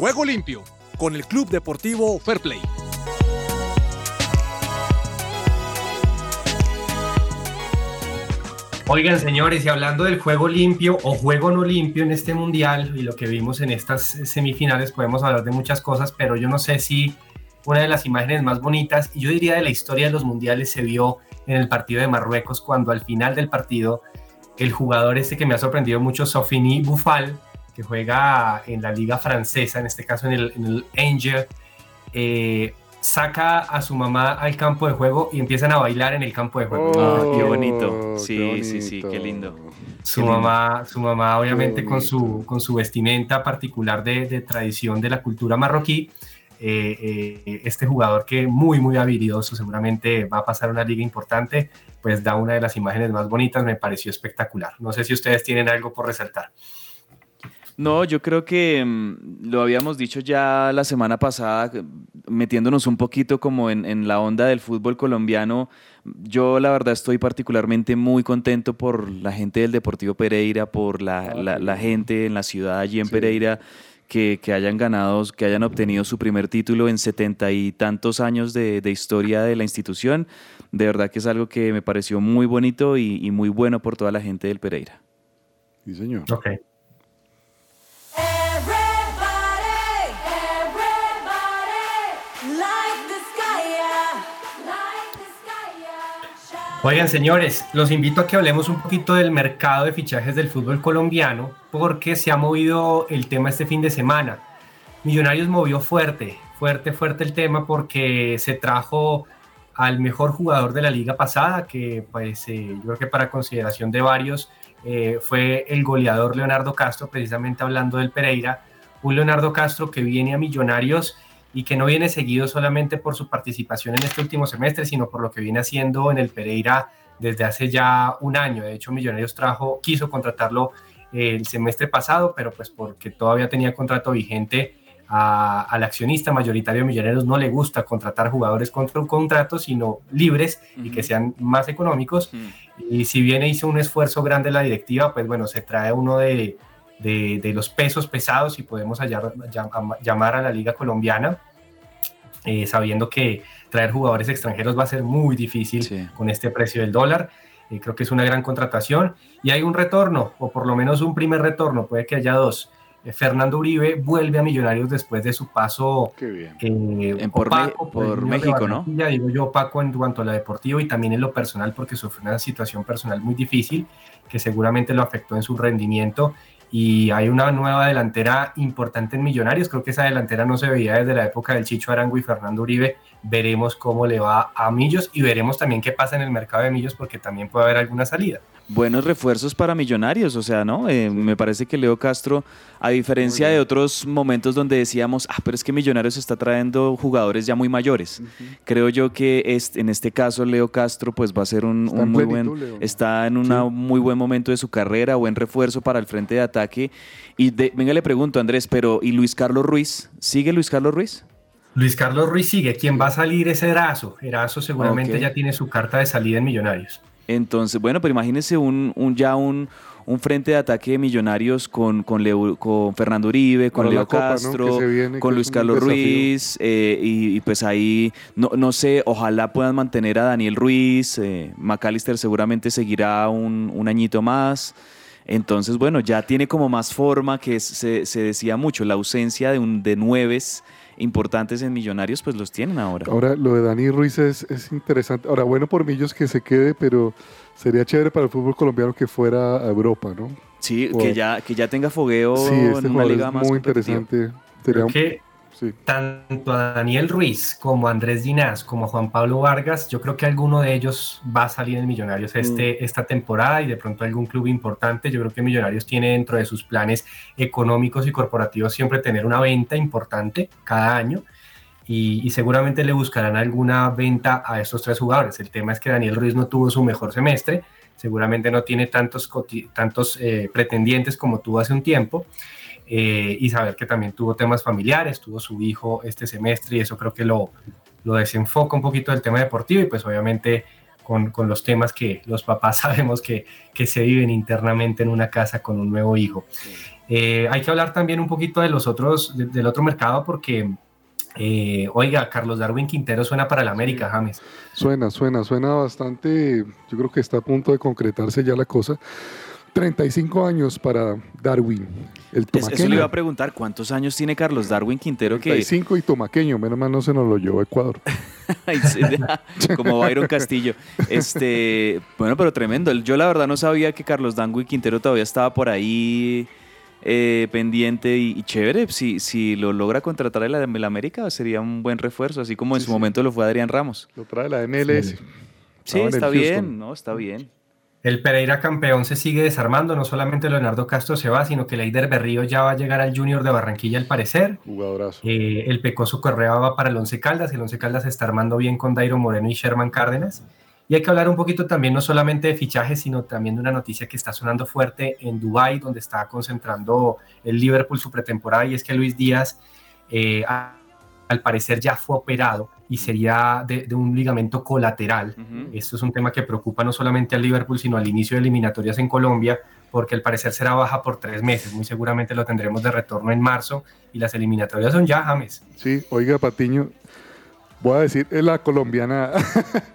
F: Juego limpio con el Club Deportivo Fair Play.
A: Oigan, señores, y hablando del juego limpio o juego no limpio en este mundial y lo que vimos en estas semifinales, podemos hablar de muchas cosas, pero yo no sé si una de las imágenes más bonitas, yo diría de la historia de los mundiales, se vio en el partido de Marruecos, cuando al final del partido, el jugador este que me ha sorprendido mucho, Sofini Bufal, que juega en la liga francesa, en este caso en el, en el Angel, eh, saca a su mamá al campo de juego y empiezan a bailar en el campo de juego.
C: Ah, qué bonito. Sí, sí, sí, qué lindo.
A: Su
C: Qué lindo.
A: mamá, su mamá obviamente
B: Qué
A: con su,
B: bonito.
A: con su vestimenta particular de, de tradición de la cultura marroquí. eh, eh, este jugador que muy, muy habilidoso, seguramente va a pasar una liga importante, pues da una de las imágenes más bonitas, me pareció espectacular. No sé si ustedes tienen algo por resaltar.
C: No, yo creo que mm, lo habíamos dicho ya la semana pasada, que, metiéndonos un poquito como en, en la onda del fútbol colombiano. Yo la verdad estoy particularmente muy contento por la gente del Deportivo Pereira, por la, la- la gente en la ciudad allí en
B: Sí.
C: Pereira, que, que hayan ganado, que hayan obtenido su primer título en setenta y tantos años de, de historia de la institución. De verdad que es algo que me pareció muy bonito y, y muy bueno por toda la gente del Pereira.
B: Sí, señor.
A: Ok. Oigan, señores, los invito a que hablemos un poquito del mercado de fichajes del fútbol colombiano, porque se ha movido el tema este fin de semana. Millonarios movió fuerte, fuerte, fuerte el tema, porque se trajo al mejor jugador de la liga pasada, que pues eh, yo creo que para consideración de varios eh, fue el goleador Leonardo Castro, precisamente hablando del Pereira, un Leonardo Castro que viene a Millonarios y que no viene seguido solamente por su participación en este último semestre, sino por lo que viene haciendo en el Pereira desde hace ya un año. De hecho, Millonarios trajo, quiso contratarlo eh, el semestre pasado, pero pues porque todavía tenía contrato vigente a- al accionista mayoritario de Millonarios no le gusta contratar jugadores contra un contrato, sino libres y que sean más económicos. Y si bien hizo un esfuerzo grande la directiva, pues bueno, se trae uno de, de- de los pesos pesados y podemos hallar- llam- llamar a la liga colombiana, eh, sabiendo que traer jugadores extranjeros va a ser muy difícil
C: Sí.
A: con este precio del dólar. Eh, creo que es una gran contratación y hay un retorno, o por lo menos un primer retorno, puede que haya dos. Eh, Fernando Uribe vuelve a Millonarios después de su paso eh,
C: En por
A: opaco
C: por
A: Junior de
C: México, ¿no?
A: Digo yo opaco en cuanto a lo deportivo y también en lo personal porque sufrió una situación personal muy difícil que seguramente lo afectó en su rendimiento y hay una nueva delantera importante en Millonarios, creo que esa delantera no se veía desde la época del Chicho Arango y Fernando Uribe, veremos cómo le va a Millos y veremos también qué pasa en el mercado de Millos porque también puede haber alguna salida.
C: buenos refuerzos para millonarios, o sea, ¿no? Eh, me parece que Leo Castro, a diferencia de otros momentos donde decíamos, ah, pero es que Millonarios está trayendo jugadores ya muy mayores. Creo yo que este, en este caso Leo Castro pues va a ser un, muy
B: plenitud,
C: buen,
B: Leo.
C: está en un muy buen momento de su carrera, buen refuerzo para el frente de ataque. Y de- venga, le pregunto, Andrés, pero ¿y Luis Carlos Ruiz? ¿Sigue Luis Carlos Ruiz?
A: Luis Carlos Ruiz sigue, quien va a salir es Erazo. Erazo seguramente ya tiene su carta de salida en Millonarios.
C: Entonces, bueno, pero imagínese un, un ya un, un frente de ataque de millonarios con, con, Leo- con Fernando Uribe, con Leo. Castro,
B: viene,
C: con Luis Carlos. Ruiz, eh, y, y pues ahí, no, no sé, ojalá puedan mantener a Daniel Ruiz, eh, McAllister seguramente seguirá un, un añito más. Entonces, bueno, ya tiene como más forma que se, se decía mucho, la ausencia de, un, de nueves importantes en Millonarios, pues los tienen ahora.
B: Ahora, lo de Dani Ruiz es, es interesante. Ahora, bueno por Millos que se quede, pero sería chévere para el fútbol colombiano que fuera a Europa, ¿no?
C: Sí, que ya, que ya tenga fogueo
B: sí, este
C: en una liga
B: es
C: más
B: muy interesante. Sería
A: Creo
B: un-
A: que
B: Sí.
A: tanto a Daniel Ruiz como a Andrés Ginás como a Juan Pablo Vargas, yo creo que alguno de ellos va a salir en Millonarios este, esta temporada y de pronto algún club importante. Yo creo que Millonarios tiene dentro de sus planes económicos y corporativos siempre tener una venta importante cada año y, y seguramente le buscarán alguna venta a estos tres jugadores. El tema es que Daniel Ruiz no tuvo su mejor semestre, seguramente no tiene tantos, tantos eh, pretendientes como tuvo hace un tiempo eh, y saber que también tuvo temas familiares, tuvo su hijo este semestre y eso creo que lo, lo desenfoca un poquito del tema deportivo y pues obviamente con, con los temas que los papás sabemos que, que se viven internamente en una casa con un nuevo hijo. Eh, hay que hablar también un poquito de los otros, de- del otro mercado porque, eh, oiga, Carlos Darwin Quintero suena para el América, James.
B: Suena, suena, suena bastante. Yo creo que está a punto de concretarse ya la cosa. 35 años para Darwin, el
C: Es- eso le iba a preguntar, ¿cuántos años tiene Carlos Darwin Quintero que
B: 35 y tomaqueño, menos mal no se nos lo llevó a Ecuador.
C: Sí, como Byron Castillo. Este, bueno, pero tremendo. Yo la verdad no sabía que Carlos Darwin Quintero todavía estaba por ahí eh, pendiente y, y chévere. Si, si lo logra contratar el, el América sería un buen refuerzo, así como en
B: Sí,
C: su
B: sí.
C: momento lo fue Adrián Ramos.
B: Lo trae la MLS.
C: Sí,
B: el
C: está bien, ¿no? Está bien.
A: El Pereira campeón se sigue desarmando, no solamente Leonardo Castro se va, sino que Leider Berrío ya va a llegar al Junior de Barranquilla al parecer.
B: Jugadorazo.
A: Eh, el Pecoso Correa va para el Once Caldas, el Once Caldas se está armando bien con Dairo Moreno y Sherman Cárdenas. Y hay que hablar un poquito también no solamente de fichajes, sino también de una noticia que está sonando fuerte en Dubái, donde está concentrando el Liverpool su pretemporada, y es que Luis Díaz, eh, al parecer, ya fue operado y sería de, de un ligamento colateral.
C: Ujú.
A: Esto es un tema que preocupa no solamente al Liverpool, sino al inicio de eliminatorias en Colombia, porque al parecer será baja por tres meses. Muy seguramente lo tendremos de retorno en marzo y las eliminatorias son ya, James.
B: Sí, oiga, Patiño, voy a decir, es la colombiana.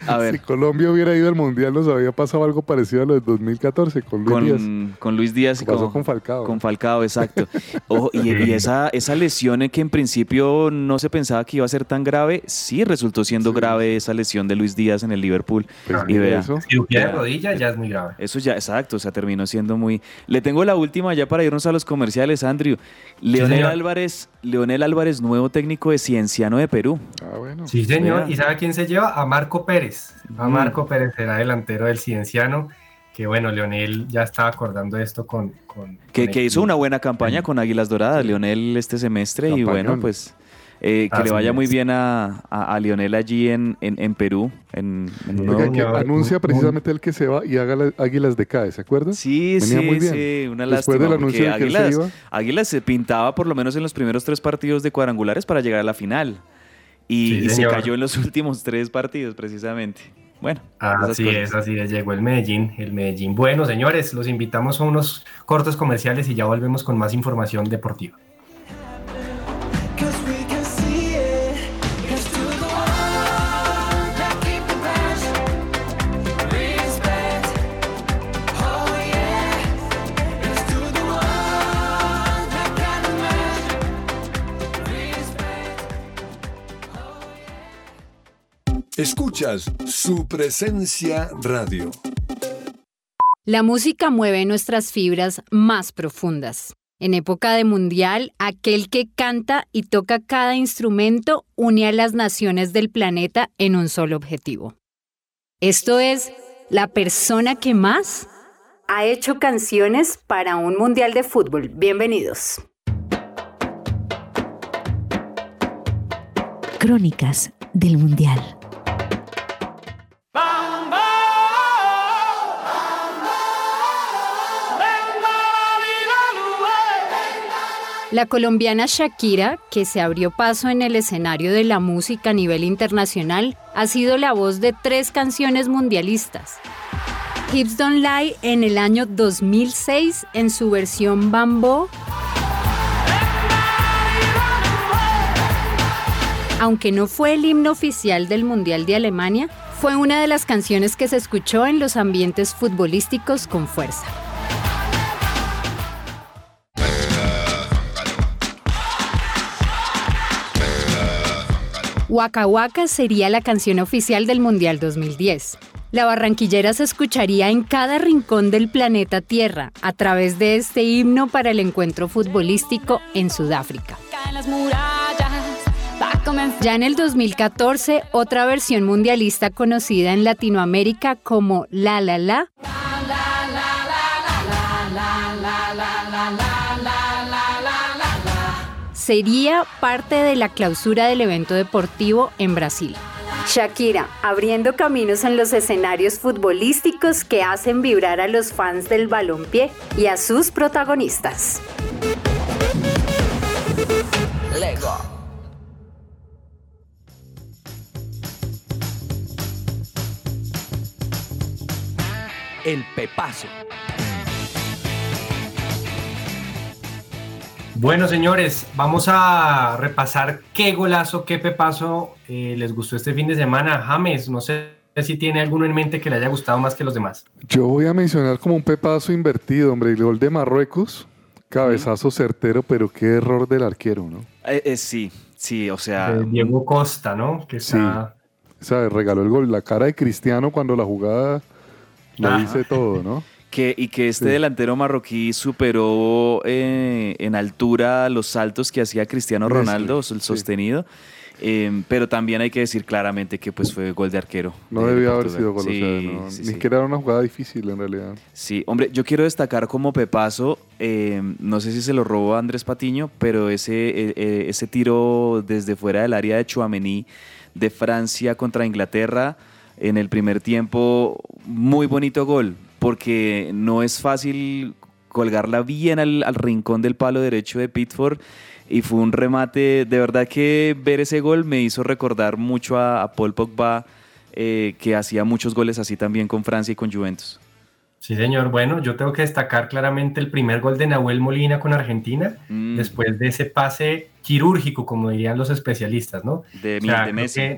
C: A ver.
B: si Colombia hubiera ido al Mundial, nos había pasado algo parecido a lo del 2014 con Luis Díaz.
C: Con, con Luis Díaz y
B: Pasó
C: con,
B: con Falcao.
C: Con Falcao, exacto. Ojo, y, y esa, esa lesión que en principio no se pensaba que iba a ser tan grave, sí resultó siendo
B: Sí.
C: grave esa lesión de Luis Díaz en el Liverpool.
B: Pues
C: y vea,
B: eso.
A: Cirugía de rodilla ya es muy grave.
C: Eso ya, exacto, o sea, terminó siendo muy... Le tengo la última ya para irnos a los comerciales, Andrew. Leonel. Álvarez, Leonel Álvarez, nuevo técnico de Cienciano de Perú.
B: Ah, bueno.
A: Sí, señor.
C: Vea.
A: ¿Y sabe quién se lleva? A Marco Pérez. A
C: Mm.
A: Marco Pérez será delantero del Cienciano. Que bueno, Leonel ya estaba acordando esto con. con-
C: Que,
A: con
C: que
A: el-
C: hizo una buena campaña con Águilas Doradas, Leonel, este semestre. Y bueno, pues eh, que le vaya muy bien a, a, a Leonel allí en, en, en Perú. En, en
A: Oiga,
B: Que
A: señor.
B: anuncia precisamente el que se va y haga las Águilas de CAE, ¿se acuerda?
C: Sí,
B: Venía
C: sí,
B: muy bien.
C: sí, una
B: Después
C: lástima.
B: del anuncio de que él se
C: Águilas,
B: iba.
C: Águilas se pintaba por lo menos en los primeros tres partidos de cuadrangulares para llegar a la final. Y,
A: Sí,
C: y se cayó en los últimos tres partidos, precisamente. Bueno,
A: Así es, así es, llegó el Medellín, el Medellín. Bueno, señores, los invitamos a unos cortos comerciales y ya volvemos con más información deportiva.
H: Escuchas su presencia radio.
I: La música mueve nuestras fibras más profundas. En época de mundial, aquel que canta y toca cada instrumento une a las naciones del planeta en un solo objetivo. Esto es la persona que más ha hecho canciones para un mundial de fútbol. Bienvenidos.
J: Crónicas del Mundial.
I: La colombiana Shakira, que se abrió paso en el escenario de la música a nivel internacional, ha sido la voz de tres canciones mundialistas. Hips Don't Lie en el año 2006 en su versión Bambo. Aunque no fue el himno oficial del Mundial de Alemania, fue una de las canciones que se escuchó en los ambientes futbolísticos con fuerza. Waka Waka sería la canción oficial del Mundial 2010. La barranquillera se escucharía en cada rincón del planeta Tierra a través de este himno para el encuentro futbolístico en Sudáfrica. Ya en el 2014, otra versión mundialista conocida en Latinoamérica como La La La sería parte de la clausura del evento deportivo en Brasil. Shakira, abriendo caminos en los escenarios futbolísticos que hacen vibrar a los fans del balompié y a sus protagonistas. Lego.
F: El Pepazo.
A: Bueno, señores, vamos a repasar qué golazo, qué pepazo eh, les gustó este fin de semana. James, no sé si tiene alguno en mente que le haya gustado más que los demás.
B: Yo voy a mencionar como un pepazo invertido, hombre, el gol de Marruecos, cabezazo certero, pero qué error del arquero, ¿no?
C: Eh, eh, sí, sí, o sea...
A: Diego Costa, ¿no? Que está...
B: Sí, o regaló el gol, la cara de Cristiano cuando la jugada lo dice todo, ¿no?
C: y que este delantero marroquí superó eh, en altura los saltos que hacía Cristiano Ronaldo, el sostenido. Em, pero también hay que decir claramente que pues fue gol de arquero.
B: No debía haber sido gol, Ni siquiera era una jugada difícil en realidad.
C: Sí, hombre, yo quiero destacar como Pepazo, em, no sé si se lo robó Andrés Patiño, pero ese, e, e, ese tiro desde fuera del área de Chouameni de Francia contra Inglaterra en el primer tiempo, muy bonito gol, porque no es fácil colgarla bien al, rincón del palo derecho de Pitford y fue un remate, de verdad que ver ese gol me hizo recordar mucho a, Paul Pogba, eh, que hacía muchos goles así también con Francia y con Juventus.
A: Sí, señor. Bueno, yo tengo que destacar claramente el primer gol de Nahuel Molina con Argentina, mm. después de ese pase quirúrgico, como dirían los especialistas, ¿no?
C: De, de Messi.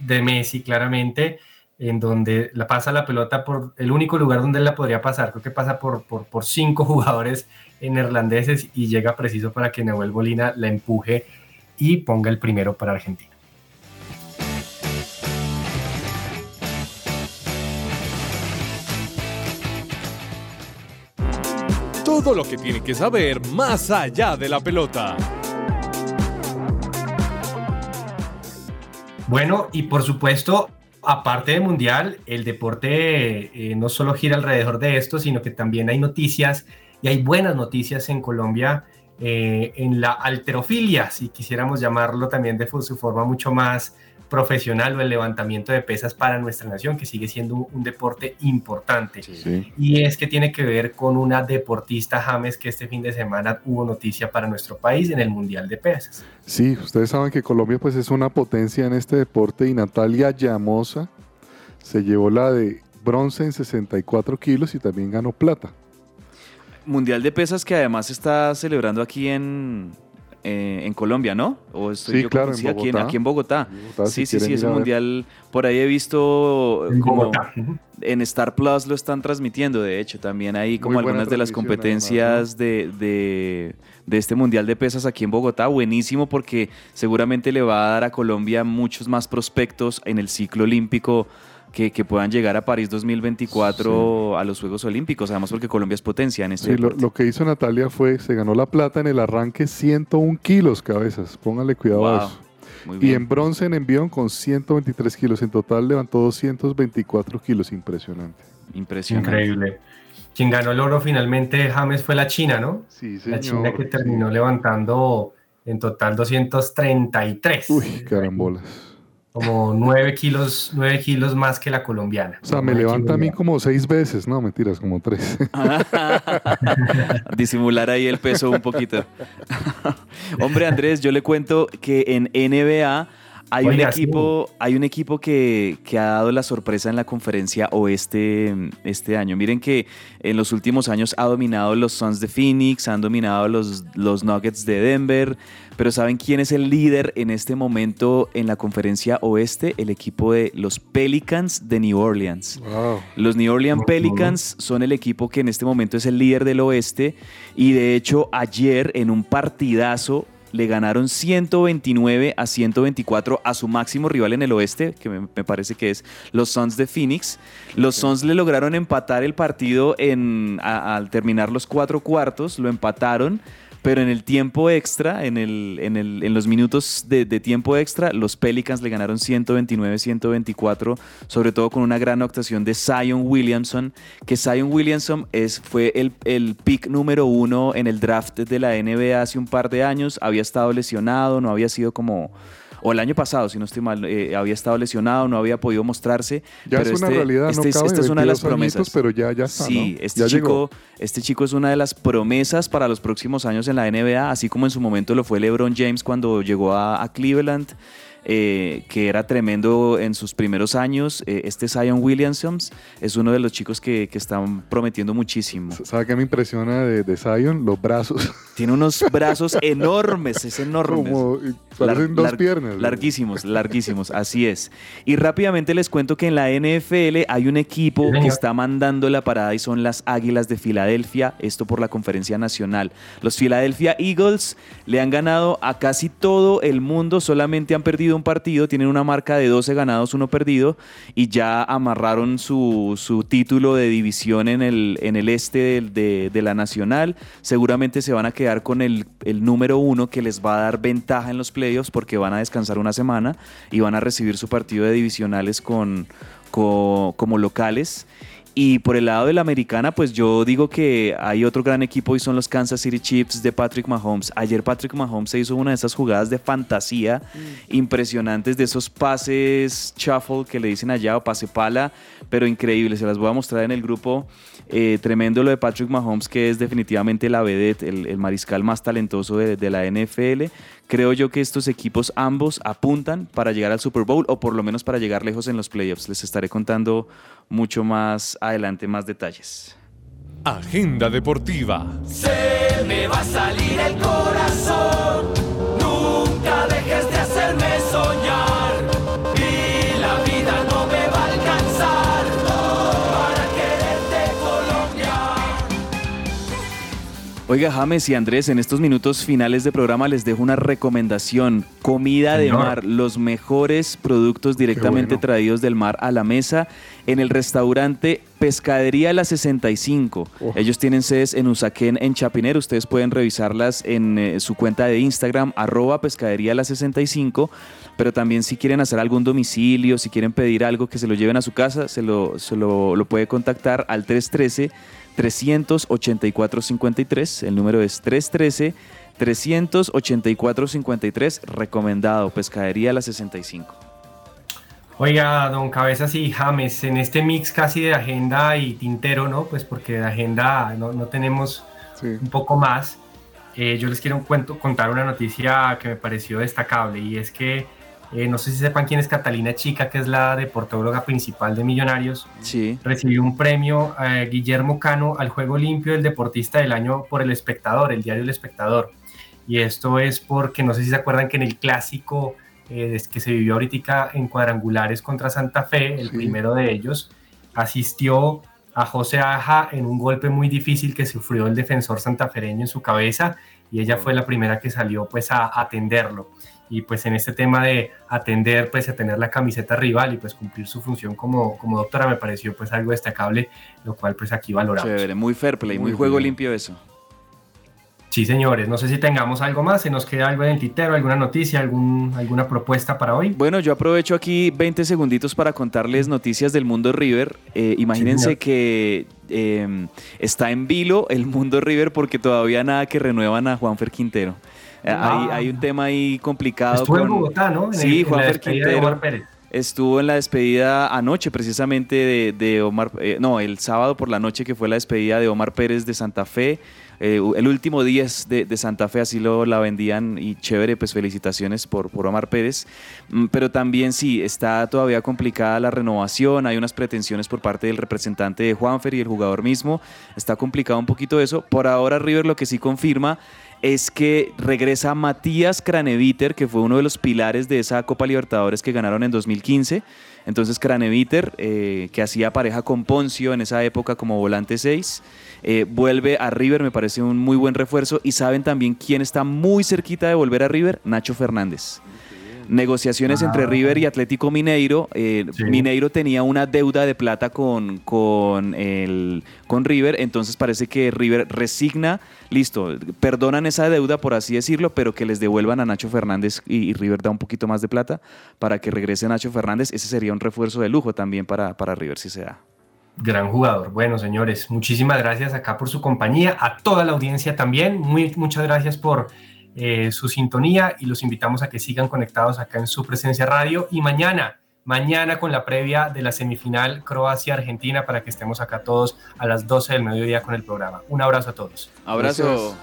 A: De Messi, claramente en donde la pasa la pelota por el único lugar donde la podría pasar, creo que pasa por, por, cinco jugadores neerlandeses y llega preciso para que Nahuel Bolina la empuje y ponga el primero para Argentina.
F: Todo lo que tiene que saber más allá de la pelota.
A: Bueno, y por supuesto, aparte de mundial, el deporte eh, no solo gira alrededor de esto, sino que también hay noticias y hay buenas noticias en Colombia eh, en la alterofilia, si quisiéramos llamarlo también de su forma mucho más profesional o el levantamiento de pesas para nuestra nación, que sigue siendo un deporte importante. Y es que tiene que ver con una deportista James que este fin de semana hubo noticia para nuestro país en el Mundial de Pesas.
B: Sí, ustedes saben que Colombia pues es una potencia en este deporte y Natalia Llamosa se llevó la de bronce en 64 kilos y también ganó plata.
C: Mundial de pesas que además está celebrando aquí en, eh, en Colombia, ¿no?
B: O estoy sí, claro, en
C: aquí, en, aquí, en Bogotá. sí, sí, sí, ese mundial. Por ahí he visto como en Star Plus lo están transmitiendo, de hecho, también hay como algunas de las competencias de, de, de, este mundial de pesas aquí en Bogotá. Buenísimo porque seguramente le va a dar a Colombia muchos más prospectos en el ciclo olímpico que, puedan llegar a París 2024 a los Juegos Olímpicos, además porque Colombia es potencia en este
B: sí, lo, que hizo Natalia fue, se ganó la plata en el arranque 101 kilos cabezas, póngale cuidado a eso. Y en bronce en envión con 123 kilos, en total levantó 224 kilos, impresionante.
C: Impresionante.
A: Increíble. Quien ganó el oro finalmente, James, fue la China, ¿no?
B: Sí, señor.
A: La China que terminó levantando en total 233.
B: Uy, carambolas
A: como 9 kilos, 9 kilos más que la colombiana.
B: O sea, me levanta a mí como seis veces, no, mentiras, como tres.
C: Disimular ahí el peso un poquito. Hombre, Andrés, yo le cuento que en NBA hay un equipo, hay un equipo que, que, ha dado la sorpresa en la conferencia oeste este año. Miren que en los últimos años ha dominado los Suns de Phoenix, han dominado los, los Nuggets de Denver, pero ¿saben quién es el líder en este momento en la conferencia oeste? El equipo de los Pelicans de New Orleans. Los New Orleans Pelicans son el equipo que en este momento es el líder del oeste y de hecho ayer en un partidazo le ganaron 129 a 124 a su máximo rival en el oeste, que me, parece que es los Suns de Phoenix. Los Suns le lograron empatar el partido en, al terminar los cuatro cuartos, lo empataron pero en el tiempo extra, en, el, en, el, en los minutos de, tiempo extra, los Pelicans le ganaron 129-124, sobre todo con una gran actuación de Zion Williamson, que Zion Williamson es, fue el, el pick número uno en el draft de la NBA hace un par de años, había estado lesionado, no había sido como o el año pasado, si no estoy mal, eh, había estado lesionado, no había podido mostrarse.
B: Ya
C: pero
B: es una
C: este,
B: realidad,
C: este,
B: no cabe
C: esta es una de las promesas.
B: Añitos, pero ya, ya está,
C: Sí,
B: ¿no?
C: este,
B: ya
C: chico,
B: llegó.
C: este chico es una de las promesas para los próximos años en la NBA, así como en su momento lo fue LeBron James cuando llegó a, a Cleveland. Eh, que era tremendo en sus primeros años. Eh, este Zion Williamson es uno de los chicos que, que están prometiendo muchísimo.
B: ¿Sabe qué me impresiona de, de Zion? Los brazos.
C: Tiene unos brazos enormes, es enorme.
B: Como, parecen dos piernas.
C: Larguísimos, larguísimos, así es. Y rápidamente les cuento que en la NFL hay un equipo que está mandando la parada y son las Águilas de Filadelfia, esto por la conferencia nacional. Los Philadelphia Eagles le han ganado a casi todo el mundo, solamente han perdido un partido, tienen una marca de 12 ganados, uno perdido, y ya amarraron su, su título de división en el, en el este de, de, la nacional. Seguramente se van a quedar con el, el número uno que les va a dar ventaja en los playoffs porque van a descansar una semana y van a recibir su partido de divisionales con, con como locales. Y por el lado de la americana, pues yo digo que hay otro gran equipo y son los Kansas City Chiefs de Patrick Mahomes. Ayer Patrick Mahomes se hizo una de esas jugadas de fantasía impresionantes, de esos pases shuffle que le dicen allá o pase pala, pero increíbles. Se las voy a mostrar en el grupo. Eh, tremendo lo de Patrick Mahomes, que es definitivamente la vedette, el, el mariscal más talentoso de, de la NFL. Creo yo que estos equipos ambos apuntan para llegar al Super Bowl o por lo menos para llegar lejos en los playoffs. Les estaré contando mucho más adelante más detalles.
F: Agenda deportiva.
D: Se me va a salir el corazón.
C: Oiga, James y Andrés, en estos minutos finales de programa les dejo una recomendación. Comida de mar, los mejores productos directamente
B: bueno.
C: traídos del mar a la mesa en el restaurante Pescadería La 65.
B: Oh.
C: Ellos tienen sedes en Usaquén, en Chapinero. Ustedes pueden revisarlas en eh, su cuenta de Instagram, arroba Pescadería La 65. Pero también si quieren hacer algún domicilio, si quieren pedir algo que se lo lleven a su casa, se lo, se lo, lo puede contactar al 313 384 53. El número es 313 384 53. Recomendado, Pescadería La 65.
A: Oiga, don Cabezas y James, en este mix casi de agenda y tintero, ¿no? Pues porque de agenda no, no tenemos
B: Sí.
A: un poco más. Eh, yo les quiero cuento- contar una noticia que me pareció destacable y es que eh, no sé si sepan quién es Catalina Chica, que es la deportóloga principal de Millonarios.
C: Sí.
A: Recibió un premio eh, Guillermo Cano al Juego Limpio del Deportista del Año por El Espectador, el diario El Espectador. Y esto es porque no sé si se acuerdan que en el clásico eh, que se vivió ahorita en cuadrangulares contra Santa Fe, el
B: Sí.
A: primero de ellos, asistió a José Aja en un golpe muy difícil que sufrió el defensor santafereño en su cabeza y ella fue la primera que salió pues a atenderlo. Y pues en este tema de atender, pues a tener la camiseta rival y pues cumplir su función como, como doctora me pareció pues algo destacable, lo cual pues aquí valoramos.
C: Chévere, muy fair play, muy,
B: Muy
C: juego
B: bien.
C: limpio eso.
A: Sí, señores, no sé si tengamos algo más, se nos queda algo en el tintero, alguna noticia, algún, alguna propuesta para hoy.
C: Bueno, yo aprovecho aquí 20 segunditos para contarles noticias del mundo River. Eh, imagínense que eh, está en vilo el mundo River porque todavía nada que renuevan a Juanfer Quintero. Eh,
A: Ah.
C: hay, hay un tema ahí complicado.
A: Estuvo en
C: con-
A: Bogotá, ¿no? En
C: sí,
A: el- en
C: Juanfer
A: de
C: Quintero.
A: Pérez.
C: Estuvo en la despedida anoche, precisamente de, Omar, eh, no, el sábado por la noche que fue la despedida de Omar Pérez de Santa Fe. Eh, el último día es de, de Santa Fe, así lo la vendían y chévere, pues felicitaciones por, por Omar Pérez. Mm, Pero también sí, está todavía complicada la renovación, hay unas pretensiones por parte del representante de Juanfer y el jugador mismo. Está complicado un poquito eso. Por ahora River lo que sí confirma es que regresa Matías Craneviter, que fue uno de los pilares de esa Copa Libertadores que ganaron en 2015. Entonces Craneviter, eh, que hacía pareja con Poncio en esa época como volante 6, eh, vuelve a River, me parece un muy buen refuerzo. Y saben también quién está muy cerquita de volver a River, Nacho Fernández. Negociaciones entre
A: Ah.
C: River y Atlético Mineiro. Eh,
A: Sí.
C: Mineiro tenía una deuda de plata con, con, el, con River, entonces parece que River resigna, listo, perdonan esa deuda, por así decirlo, pero que les devuelvan a Nacho Fernández y, y River da un poquito más de plata para que regrese Nacho Fernández. Ese sería un refuerzo de lujo también para, para River si se da.
A: Gran jugador. Bueno, señores, muchísimas gracias acá por su compañía, a toda la audiencia también. Muy, muchas gracias por eh, su sintonía y los invitamos a que sigan conectados acá en su presencia radio y mañana, mañana con la previa de la semifinal Croacia-Argentina para que estemos acá todos a las 12 del mediodía con el programa. Un abrazo a todos.
C: Abrazo.